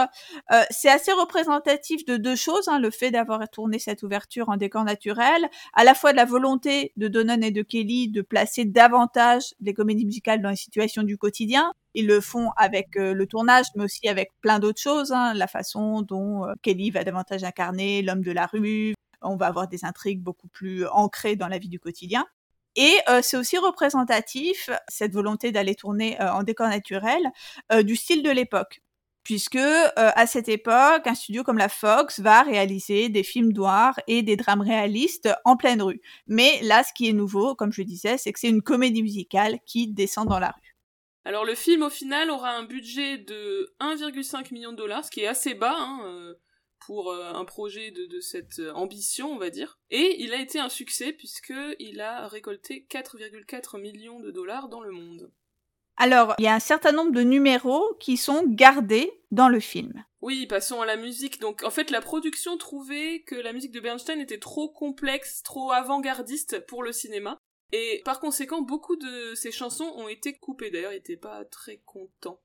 Euh, c'est assez représentatif de deux choses, hein, le fait d'avoir tourné cette ouverture en décor naturel, à la fois de la volonté de Donnan et de Kelly de placer davantage les comédies musicales dans les situations du quotidien. Ils le font avec euh, le tournage, mais aussi avec plein d'autres choses, hein, la façon dont Kelly va davantage incarner l'homme de la rue, on va avoir des intrigues beaucoup plus ancrées dans la vie du quotidien. Et euh, c'est aussi représentatif, cette volonté d'aller tourner euh, en décor naturel, euh, du style de l'époque. Puisque à cette époque, un studio comme la Fox va réaliser des films noirs et des drames réalistes en pleine rue. Mais là, ce qui est nouveau, comme je disais, c'est que c'est une comédie musicale qui descend dans la rue. Alors le film au final aura un budget de 1,5 million de dollars, ce qui est assez bas. Hein, pour euh, un projet de, cette euh, ambition, on va dire. Et il a été un succès puisqu'il a récolté 4,4 millions de dollars dans le monde. Alors, il y a un certain nombre de numéros qui sont gardés dans le film. Oui, passons à la musique. Donc, en fait, la production trouvait que la musique de Bernstein était trop complexe, trop avant-gardiste pour le cinéma. Et par conséquent, beaucoup de ses chansons ont été coupées. D'ailleurs, il n'était pas très content.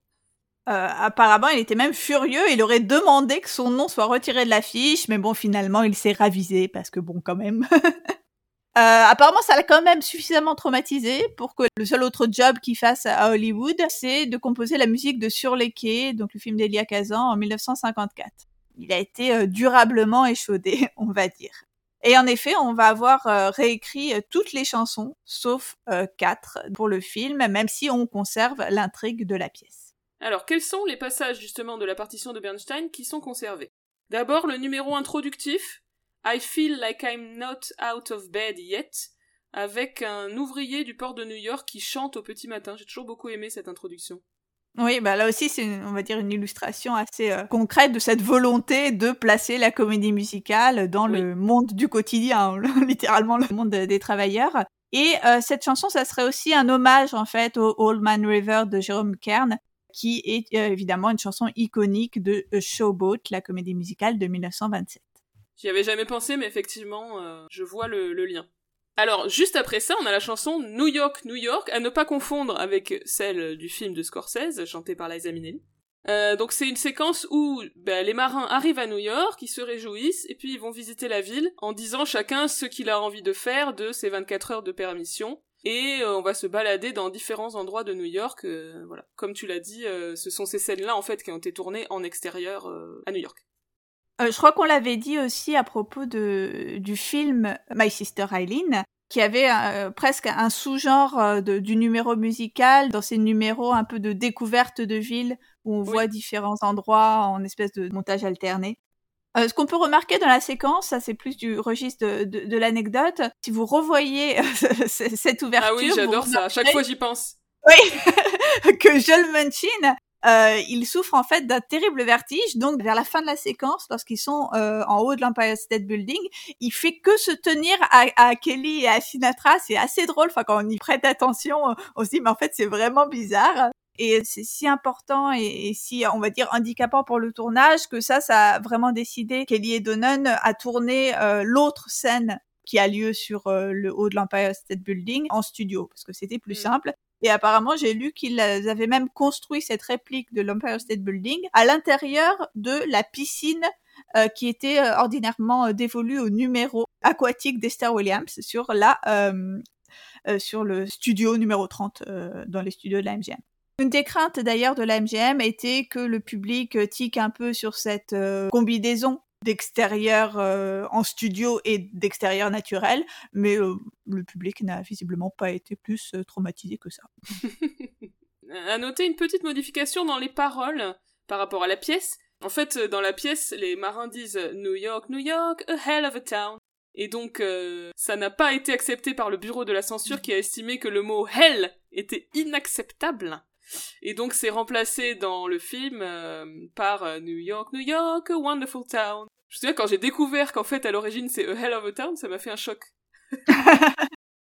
Euh, apparemment, il était même furieux. Il aurait demandé que son nom soit retiré de l'affiche, mais bon, finalement, il s'est ravisé parce que bon, quand même. euh, apparemment, ça l'a quand même suffisamment traumatisé pour que le seul autre job qu'il fasse à Hollywood, c'est de composer la musique de Sur les quais, donc le film d'Elia Kazan en 1954. Il a été euh, durablement échaudé, on va dire. Et en effet, on va avoir réécrit toutes les chansons, sauf quatre pour le film, même si on conserve l'intrigue de la pièce. Alors, quels sont les passages justement de la partition de Bernstein qui sont conservés? D'abord, le numéro introductif, I feel like I'm not out of bed yet, avec un ouvrier du port de New York qui chante au petit matin. J'ai toujours beaucoup aimé cette introduction. Oui, bah là aussi, c'est, on va dire, une illustration assez euh, concrète de cette volonté de placer la comédie musicale dans le monde du quotidien, littéralement le monde des travailleurs. Et euh, cette chanson, ça serait aussi un hommage, en fait, au Old Man River de Jérôme Kern, qui est euh, évidemment une chanson iconique de Showboat, la comédie musicale de 1927. J'y avais jamais pensé, mais effectivement, je vois le lien. Alors, juste après ça, on a la chanson New York, New York, à ne pas confondre avec celle du film de Scorsese, chantée par Liza Minnelli. Euh, donc c'est une séquence où ben, les marins arrivent à New York, ils se réjouissent, et puis ils vont visiter la ville en disant chacun ce qu'il a envie de faire de ces 24 heures de permission. Et euh, on va se balader dans différents endroits de New York. Euh, voilà, comme tu l'as dit, ce sont ces scènes-là en fait qui ont été tournées en extérieur à New York. Euh, je crois qu'on l'avait dit aussi à propos de, du film My Sister Eileen, qui avait euh, presque un sous-genre euh, du numéro musical, dans ces numéros un peu de découverte de ville, où on voit différents endroits en espèce de montage alterné. Ce qu'on peut remarquer dans la séquence, ça c'est plus du registre de, de, l'anecdote, si vous revoyez cette ouverture... Ah oui, j'adore ça, à chaque fois j'y pense. Oui, que Joel Munchin euh, il souffre en fait d'un terrible vertige. Donc vers la fin de la séquence, lorsqu'ils sont euh, en haut de l'Empire State Building, il fait que se tenir à, Kelly et à Sinatra. C'est assez drôle. Enfin, quand on y prête attention, on se dit mais en fait c'est vraiment bizarre. Et c'est si important et, si, on va dire, handicapant pour le tournage que ça, ça a vraiment décidé Kelly et Donnan à tourner euh, l'autre scène qui a lieu sur euh, le haut de l'Empire State Building en studio, parce que c'était plus mm. simple. Et apparemment, j'ai lu qu'ils avaient même construit cette réplique de l'Empire State Building à l'intérieur de la piscine euh, qui était euh, ordinairement euh, dévolue au numéro aquatique d'Esther Williams sur la sur le studio numéro 30 dans les studios de la MGM. Une des craintes d'ailleurs de la MGM était que le public tique un peu sur cette combinaison d'extérieur euh, en studio et d'extérieur naturel, mais euh, le public n'a visiblement pas été plus euh, traumatisé que ça. à noter une petite modification dans les paroles par rapport à la pièce. En fait, dans la pièce, les marins disent New York, New York, a hell of a town. Et donc, ça n'a pas été accepté par le bureau de la censure qui a estimé que le mot hell était inacceptable. Et donc c'est remplacé dans le film euh, par euh, New York, New York, a wonderful town. Je me souviens quand j'ai découvert qu'en fait à l'origine c'est a hell of a town, ça m'a fait un choc.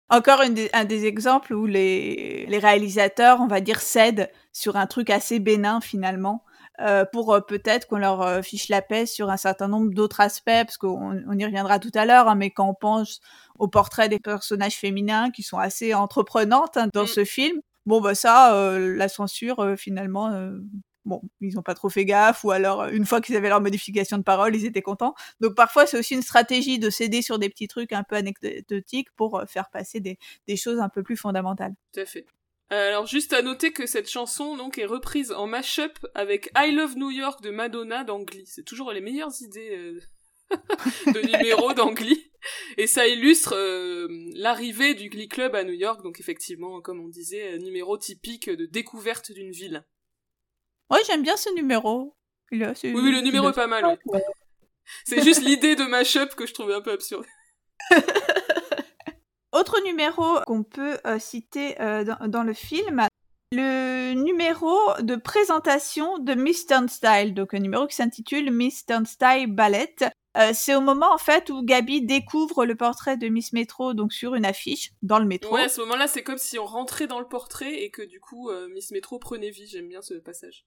Encore un des exemples où les, les réalisateurs, on va dire, cèdent sur un truc assez bénin finalement. Euh, pour euh, peut-être qu'on leur euh, fiche la paix sur un certain nombre d'autres aspects, parce qu'on on y reviendra tout à l'heure, hein, mais quand on pense au portrait des personnages féminins qui sont assez entreprenantes hein, dans mm. ce film, Bon, bah ça, euh, la censure, euh, finalement, euh, bon, ils ont pas trop fait gaffe, ou alors une fois qu'ils avaient leur modification de parole, ils étaient contents. Donc parfois, c'est aussi une stratégie de céder sur des petits trucs un peu anecdotiques pour faire passer des, des choses un peu plus fondamentales. Tout à fait. Alors juste à noter que cette chanson donc est reprise en mashup avec I Love New York de Madonna d'Angly. C'est toujours les meilleures idées de numéros d'Angly. Et ça illustre euh, l'arrivée du Glee Club à New York, donc effectivement, comme on disait, numéro typique de découverte d'une ville. Ouais, j'aime bien ce numéro. oui, oui, le numéro est pas mal. C'est juste l'idée de mashup que je trouvais un peu absurde. Autre numéro qu'on peut euh, citer euh, dans, le film, le numéro de présentation de Miss Turnstile, donc un numéro qui s'intitule Miss Turnstile Ballet. Euh, c'est au moment en fait où Gabi découvre le portrait de Miss Metro donc sur une affiche dans le métro. Ouais, à ce moment-là, c'est comme si on rentrait dans le portrait et que du coup euh, Miss Metro prenait vie. J'aime bien ce passage.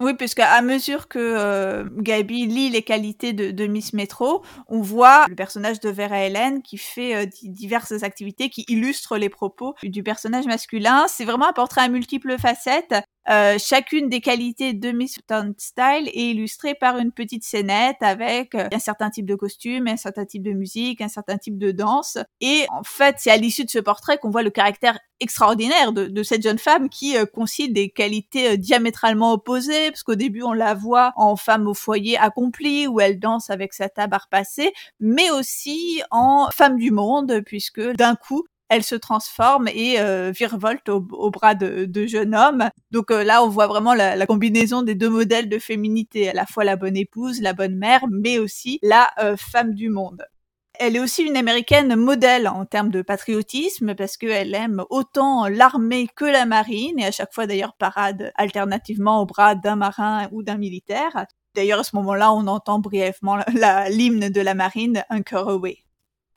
Oui, puisqu'à mesure que euh, Gabi lit les qualités de, Miss Metro, on voit le personnage de Vera Hélène qui fait diverses activités qui illustrent les propos du personnage masculin. C'est vraiment un portrait à multiples facettes. Euh, chacune des qualités de Miss Style est illustrée par une petite scénette avec euh, un certain type de costume, un certain type de musique, un certain type de danse. Et en fait, c'est à l'issue de ce portrait qu'on voit le caractère extraordinaire de, cette jeune femme qui euh, des qualités diamétralement opposées, parce qu'au début on la voit en femme au foyer accomplie, où elle danse avec sa tabarre passée, mais aussi en femme du monde, puisque d'un coup, elle se transforme et euh, virevolte au, bras de, de, jeune homme. Donc euh, là, on voit vraiment la, combinaison des deux modèles de féminité, à la fois la bonne épouse, la bonne mère, mais aussi la euh, femme du monde. Elle est aussi une américaine modèle en termes de patriotisme parce qu'elle aime autant l'armée que la marine et à chaque fois d'ailleurs parade alternativement au bras d'un marin ou d'un militaire. D'ailleurs à ce moment-là, on entend brièvement l'hymne de la marine, Anchor Away.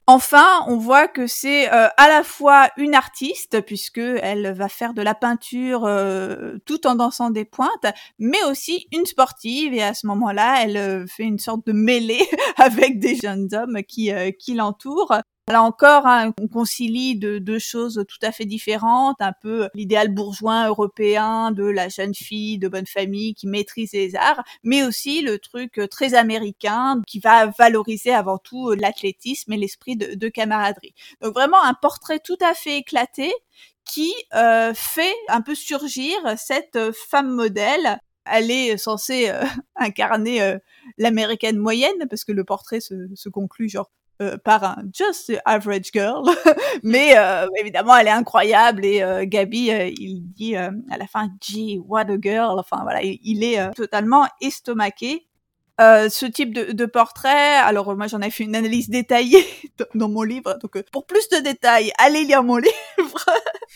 Enfin, on voit que c'est euh, à la fois une artiste puisque elle va faire de la peinture euh, tout en dansant des pointes, mais aussi une sportive et à ce moment-là, elle euh, fait une sorte de mêlée avec des jeunes hommes qui qui l'entourent. Là encore, hein, on concilie de deux choses tout à fait différentes, un peu l'idéal bourgeois européen de la jeune fille de bonne famille qui maîtrise les arts, mais aussi le truc très américain qui va valoriser avant tout l'athlétisme et l'esprit de, camaraderie. Donc vraiment un portrait tout à fait éclaté qui euh, fait un peu surgir cette femme modèle elle est censée euh, incarner euh, l'américaine moyenne parce que le portrait se, se conclut genre euh, par un just average girl, mais euh, évidemment elle est incroyable et euh, Gabi il dit à la fin gee what a girl, enfin voilà il est totalement estomaqué euh, ce type de, de, portrait, alors moi j'en ai fait une analyse détaillée dans mon livre, donc euh, pour plus de détails, allez lire mon livre.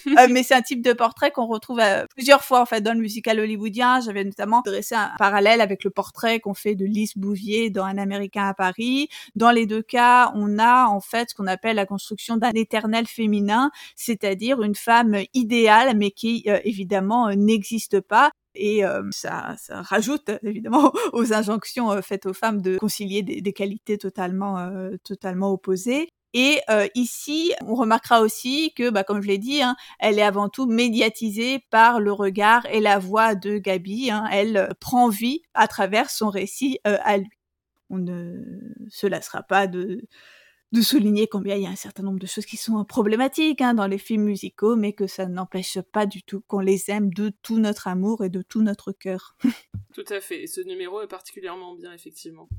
euh, mais c'est un type de portrait qu'on retrouve euh, plusieurs fois en fait dans le musical hollywoodien. J'avais notamment dressé un parallèle avec le portrait qu'on fait de Lise Bouvier dans Un Américain à Paris. Dans les deux cas, on a en fait ce qu'on appelle la construction d'un éternel féminin, c'est-à-dire une femme idéale mais qui évidemment n'existe pas et euh, ça, rajoute évidemment aux injonctions euh, faites aux femmes de concilier des, qualités totalement, euh, totalement opposées. Et ici, on remarquera aussi que, bah, comme je l'ai dit, hein, elle est avant tout médiatisée par le regard et la voix de Gabi. Hein. Elle prend vie à travers son récit à lui. On ne se lassera pas de, de souligner combien il y a un certain nombre de choses qui sont problématiques hein, dans les films musicaux, mais que ça n'empêche pas du tout qu'on les aime de tout notre amour et de tout notre cœur. tout à fait, et ce numéro est particulièrement bien, effectivement.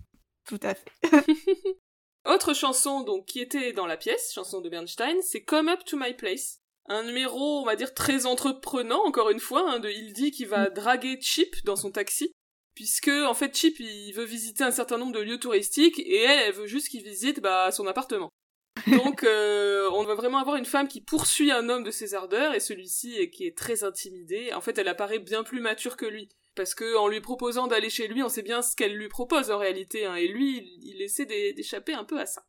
Tout à fait. Autre chanson donc qui était dans la pièce, chanson de Bernstein, c'est Come Up to My Place. Un numéro, on va dire, très entreprenant, encore une fois, hein, de Hildy qui va mm. draguer Chip dans son taxi puisque en fait Chip il veut visiter un certain nombre de lieux touristiques et elle elle veut juste qu'il visite bah son appartement. Donc euh, on va vraiment avoir une femme qui poursuit un homme de ses ardeurs et celui-ci qui est très intimidé. En fait elle apparaît bien plus mature que lui parce que en lui proposant d'aller chez lui on sait bien ce qu'elle lui propose en réalité hein, et lui il essaie d'échapper un peu à ça.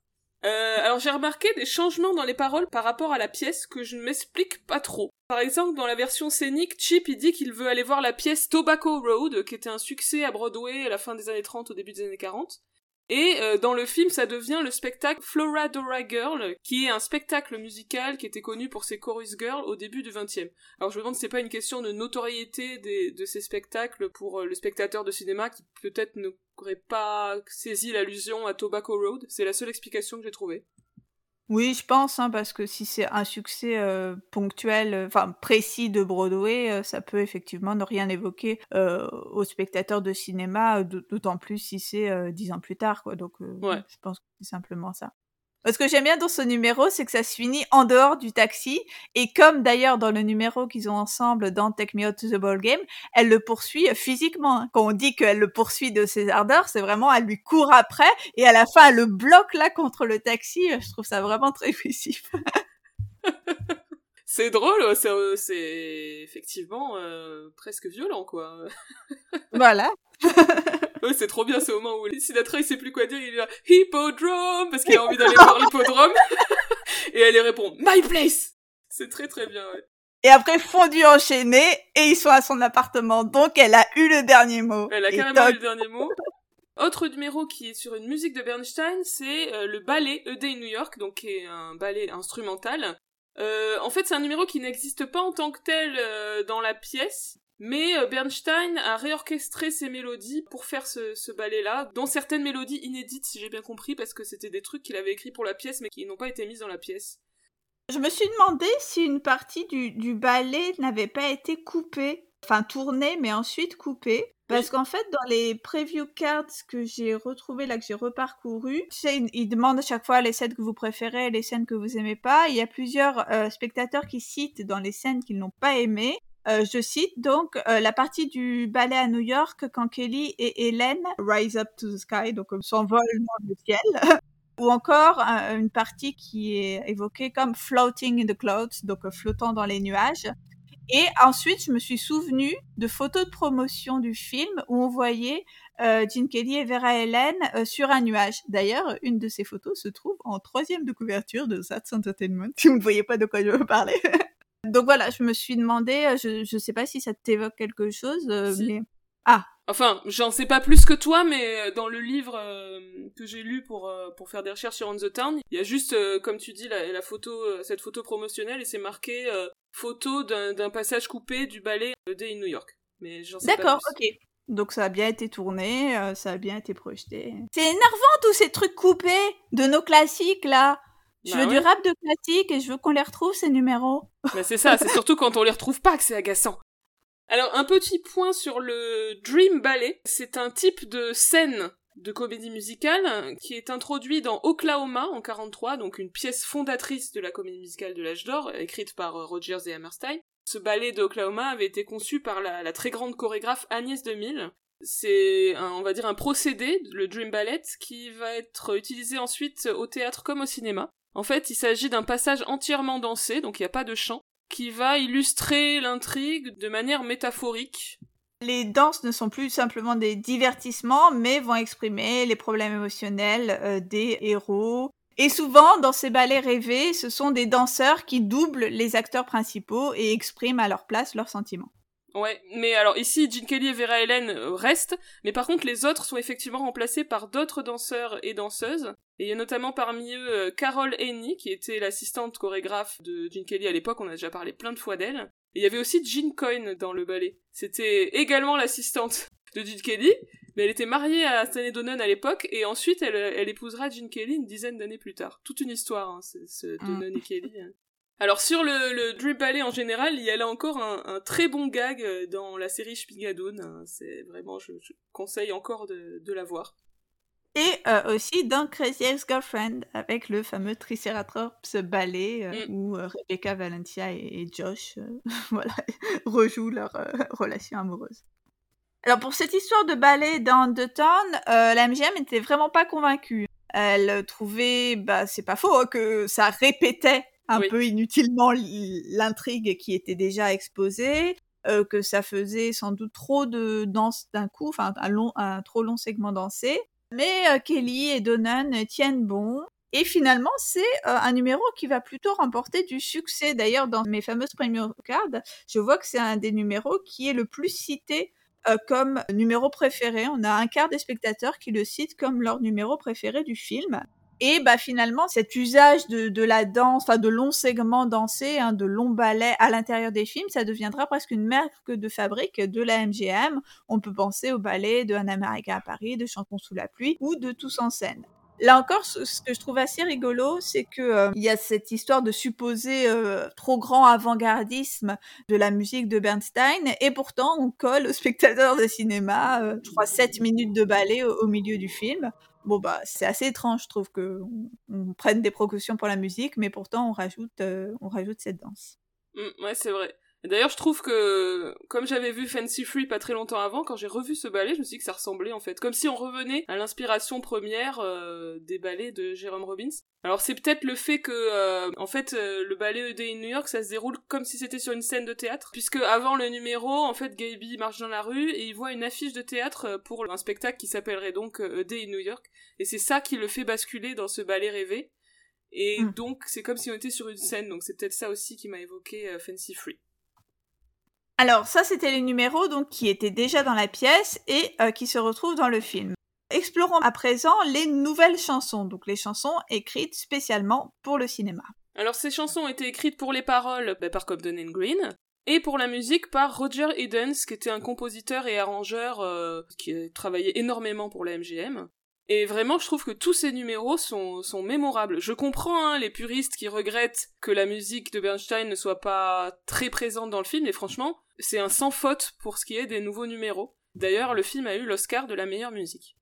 Euh, alors j'ai remarqué des changements dans les paroles par rapport à la pièce que je ne m'explique pas trop. Par exemple, dans la version scénique, Chip il dit qu'il veut aller voir la pièce Tobacco Road, qui était un succès à Broadway à la fin des années 30, au début des années 40. Et euh, dans le film, ça devient le spectacle Floradora Girl, qui est un spectacle musical qui était connu pour ses chorus girls au début du XXe. Alors je me demande si c'est pas une question de notoriété de ces spectacles pour euh, le spectateur de cinéma qui peut-être n'aurait pas saisi l'allusion à Tobacco Road. C'est la seule explication que j'ai trouvée. Oui, je pense, hein, parce que si c'est un succès euh, ponctuel, euh, enfin précis de Broadway, euh, ça peut effectivement ne rien évoquer aux spectateurs de cinéma, d'autant plus si c'est dix ans plus tard, quoi. Donc, je pense que c'est simplement ça. Ce que j'aime bien dans ce numéro, c'est que ça se finit en dehors du taxi. Et comme d'ailleurs dans le numéro qu'ils ont ensemble dans Take Me Out to the Ball Game, elle le poursuit physiquement. Quand on dit qu'elle le poursuit de ses ardeurs, c'est vraiment elle lui court après et à la fin elle le bloque là contre le taxi. Je trouve ça vraiment très jouissif. c'est drôle, c'est effectivement euh, presque violent quoi. voilà. Ouais, c'est trop bien ce moment où Sinatra il sait plus quoi dire, il dit hippodrome parce qu'il a envie d'aller voir l'hippodrome. et elle lui répond my place. C'est très très bien, ouais. Et après, fondu enchaîné, et ils sont à son appartement. Donc, elle a eu le dernier mot. Elle a carrément eu le dernier mot. Autre numéro qui est sur une musique de Bernstein, c'est euh, le ballet A Day New York, donc qui est un ballet instrumental. Euh, en fait, c'est un numéro qui n'existe pas en tant que tel euh, dans la pièce, mais euh, Bernstein a réorchestré ses mélodies pour faire ce, ballet-là, dont certaines mélodies inédites, si j'ai bien compris, parce que c'était des trucs qu'il avait écrits pour la pièce, mais qui n'ont pas été mises dans la pièce. Je me suis demandé si une partie du, ballet n'avait pas été coupée, enfin tournée, mais ensuite coupée. Parce qu'en fait, dans les preview cards que j'ai retrouvés là, que j'ai reparcouru, tu sais, ils, demandent à chaque fois les scènes que vous préférez, les scènes que vous aimez pas. Il y a plusieurs euh, spectateurs qui citent dans les scènes qu'ils n'ont pas aimées. Euh, je cite donc euh, la partie du ballet à New York quand Kelly et Hélène rise up to the sky, donc s'envolent dans le ciel. Ou encore une partie qui est évoquée comme floating in the clouds, donc flottant dans les nuages. Et ensuite, je me suis souvenu de photos de promotion du film où on voyait euh, Gene Kelly et Vera Helen euh, sur un nuage. D'ailleurs, une de ces photos se trouve en troisième de couverture de That's Entertainment, si vous ne voyez pas de quoi je veux parler. Donc voilà, je me suis demandé, euh, je ne sais pas si ça t'évoque quelque chose, euh, mais... Ah, Enfin, j'en sais pas plus que toi, mais dans le livre que j'ai lu pour pour faire des recherches sur On the Town, il y a juste, comme tu dis, la, la photo, cette photo promotionnelle, et c'est marqué photo d'un passage coupé du ballet Day in New York. Mais j'en sais D'accord, ok. Donc ça a bien été tourné, euh, ça a bien été projeté. C'est énervant tous ces trucs coupés de nos classiques là. Je bah veux du rap de classique et je veux qu'on les retrouve ces numéros. Mais c'est ça, c'est surtout quand on les retrouve pas que c'est agaçant. Alors un petit point sur le Dream Ballet, c'est un type de scène de comédie musicale qui est introduit dans Oklahoma en 43, donc une pièce fondatrice de la comédie musicale de l'âge d'or, écrite par euh, Rogers et Hammerstein. Ce ballet d'Oklahoma avait été conçu par la, très grande chorégraphe Agnès 2000. C'est, on va dire, un procédé, le Dream Ballet, qui va être utilisé ensuite au théâtre comme au cinéma. En fait, il s'agit d'un passage entièrement dansé, donc il n'y a pas de chant, qui va illustrer l'intrigue de manière métaphorique, les danses ne sont plus simplement des divertissements, mais vont exprimer les problèmes émotionnels euh, des héros. Et souvent, dans ces ballets rêvés, ce sont des danseurs qui doublent les acteurs principaux et expriment à leur place leurs sentiments. Ouais, mais alors ici, Gene Kelly et Vera euh, restent, mais par contre les autres sont effectivement remplacés par d'autres danseurs et danseuses. Et il y a notamment parmi eux euh, Carol Haney, qui était l'assistante chorégraphe de Gene Kelly à l'époque, on a déjà parlé plein de fois d'elle. Et il y avait aussi Jean Coyne dans le ballet. C'était également l'assistante de Gene Kelly, mais elle était mariée à Stanley Donen à l'époque, et ensuite elle, elle épousera Gene Kelly une dizaine d'années plus tard. Toute une histoire, hein, ce, mm. Donen et Kelly. Hein. Alors sur le, le Dream Ballet en général, il y a là encore un, très bon gag euh, dans la série Spigadoon. Hein. C'est vraiment, je, conseille encore de, de la voir. Et euh, aussi dans Crazy Ex-Girlfriend, avec le fameux Triceratops ballet, euh, mm. où euh, Rebecca Valentia et, Josh voilà, rejouent leur relation amoureuse. Alors pour cette histoire de ballet dans The Town, la MGM n'était vraiment pas convaincue. Elle trouvait, bah c'est pas faux, hein, que ça répétait un peu inutilement l'intrigue qui était déjà exposée, que ça faisait sans doute trop de danse d'un coup, enfin un, long, un trop long segment dansé. Mais euh, Kelly et Donnan tiennent bon. Et finalement, c'est euh, un numéro qui va plutôt remporter du succès. D'ailleurs, dans mes fameuses premières cards, je vois que c'est un des numéros qui est le plus cité euh, comme numéro préféré. On a un quart des spectateurs qui le citent comme leur numéro préféré du film. Et bah finalement, cet usage de, de la danse, enfin de longs segments dansés, hein, de longs ballets à l'intérieur des films, ça deviendra presque une marque de fabrique de la MGM. On peut penser au ballet de Un Américain à Paris, de Chantons sous la pluie ou de Tous en scène. Là encore, ce que je trouve assez rigolo, c'est que euh, il y a cette histoire de supposé euh, trop grand avant-gardisme de la musique de Bernstein, et pourtant on colle aux spectateurs de cinéma, euh, je crois, 7 minutes de ballet au milieu du film bon bah c'est assez étrange, je trouve que on, prenne des précautions pour la musique, mais pourtant on rajoute, euh, on rajoute cette danse. Mmh, ouais, c'est vrai. D'ailleurs, je trouve que, comme j'avais vu Fancy Free pas très longtemps avant, quand j'ai revu ce ballet, je me suis dit que ça ressemblait en fait, comme si on revenait à l'inspiration première euh, des ballets de Jérôme Robbins. Alors c'est peut-être le fait que, euh, en fait, euh, le ballet Day in New York, ça se déroule comme si c'était sur une scène de théâtre, puisque avant le numéro, en fait, Gaby marche dans la rue et il voit une affiche de théâtre pour un spectacle qui s'appellerait donc Day in New York, et c'est ça qui le fait basculer dans ce ballet rêvé. Et hmm. donc c'est comme si on était sur une scène, donc c'est peut-être ça aussi qui m'a évoqué Fancy Free. Alors ça, c'était les numéros donc qui étaient déjà dans la pièce et euh, qui se retrouvent dans le film. Explorons à présent les nouvelles chansons, donc les chansons écrites spécialement pour le cinéma. Alors ces chansons ont été écrites pour les paroles bah, par Cobden and Green et pour la musique par Roger Edens, qui était un compositeur et arrangeur euh, qui a travaillé énormément pour la MGM. Et vraiment, je trouve que tous ces numéros sont, mémorables. Je comprends hein, les puristes qui regrettent que la musique de Bernstein ne soit pas très présente dans le film, et franchement, c'est un sans faute pour ce qui est des nouveaux numéros. D'ailleurs, le film a eu l'Oscar de la meilleure musique.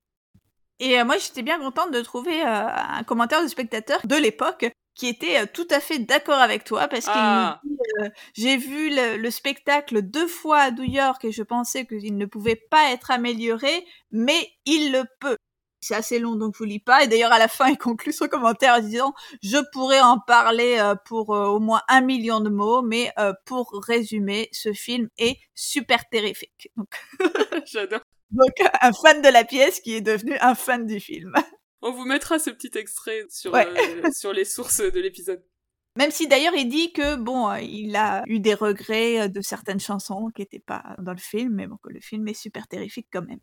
Et euh, moi, j'étais bien contente de trouver euh, un commentaire de spectateur de l'époque qui était euh, tout à fait d'accord avec toi parce qu'il Ah. nous dit euh, j'ai vu le, le spectacle deux fois à New York et je pensais qu'il ne pouvait pas être amélioré, mais il le peut. C'est assez long donc je vous lis pas et d'ailleurs à la fin il conclut son commentaire en disant je pourrais en parler euh, pour euh, au moins un million de mots mais euh, pour résumer ce film est super terrifique. Donc, J'adore. donc un fan de la pièce qui est devenu un fan du film. On vous mettra ce petit extrait sur, Ouais. euh, sur les sources de l'épisode. Même si d'ailleurs il dit que bon, il a eu des regrets de certaines chansons qui n'étaient pas dans le film, mais bon, que le film est super terrifique quand même.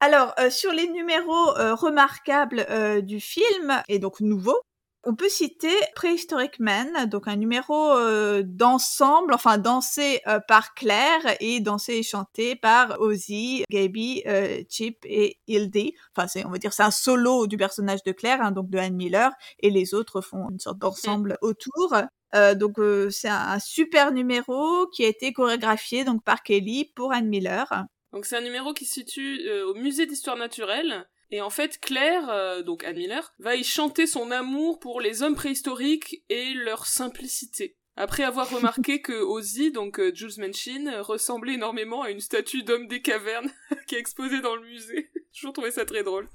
Alors, euh, sur les numéros euh, remarquables euh, du film, et donc nouveaux, on peut citer Prehistoric Man, donc un numéro euh, d'ensemble, enfin dansé euh, par Claire et dansé et chanté par Ozzy, Gaby, euh, Chip et Hildy. Enfin, c'est, on va dire, c'est un solo du personnage de Claire, hein, donc de Anne Miller, et les autres font une sorte d'ensemble autour. Euh, donc euh, c'est un, un super numéro qui a été chorégraphié donc par Kelly pour Anne Miller. Donc c'est un numéro qui se situe euh, au musée d'histoire naturelle. Et en fait, Claire, euh, donc Anne Miller, va y chanter son amour pour les hommes préhistoriques et leur simplicité. Après avoir remarqué que Ozzy, donc euh, Jules Manchin, ressemblait énormément à une statue d'homme des cavernes qui est exposée dans le musée. J'ai toujours trouvé ça très drôle.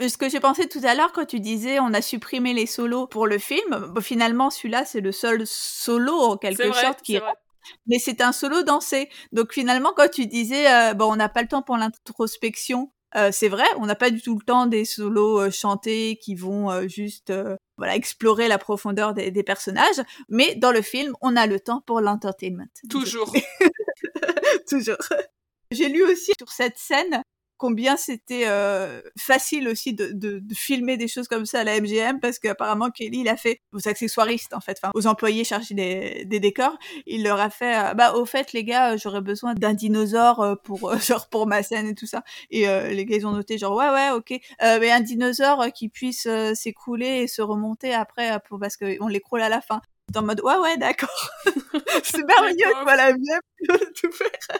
Ce que j'ai pensé tout à l'heure quand tu disais on a supprimé les solos pour le film, bon, finalement celui-là c'est le seul solo en quelque vrai, sorte qui est. mais c'est un solo dansé. Donc finalement, quand tu disais, euh, bon, on n'a pas le temps pour l'introspection, euh, c'est vrai, on n'a pas du tout le temps des solos euh, chantés qui vont euh, juste, voilà, explorer la profondeur des, des personnages. Mais dans le film, on a le temps pour l'entertainment. Toujours. Toujours. J'ai lu aussi sur cette scène combien c'était euh, facile aussi de, de, de filmer des choses comme ça à la MGM parce qu'apparemment Kelly il a fait aux accessoiristes en fait, enfin aux employés chargés des, des décors, il leur a fait euh, bah au fait les gars euh, j'aurais besoin d'un dinosaure euh, pour euh, genre pour ma scène et tout ça. Et euh, les gars ils ont noté genre ouais ouais ok. Euh, mais un dinosaure qui puisse s'écrouler et se remonter après pour parce que on l'écroule à la fin. C'est en mode ouais ouais d'accord. C'est merveilleux quoi la MGM tout faire.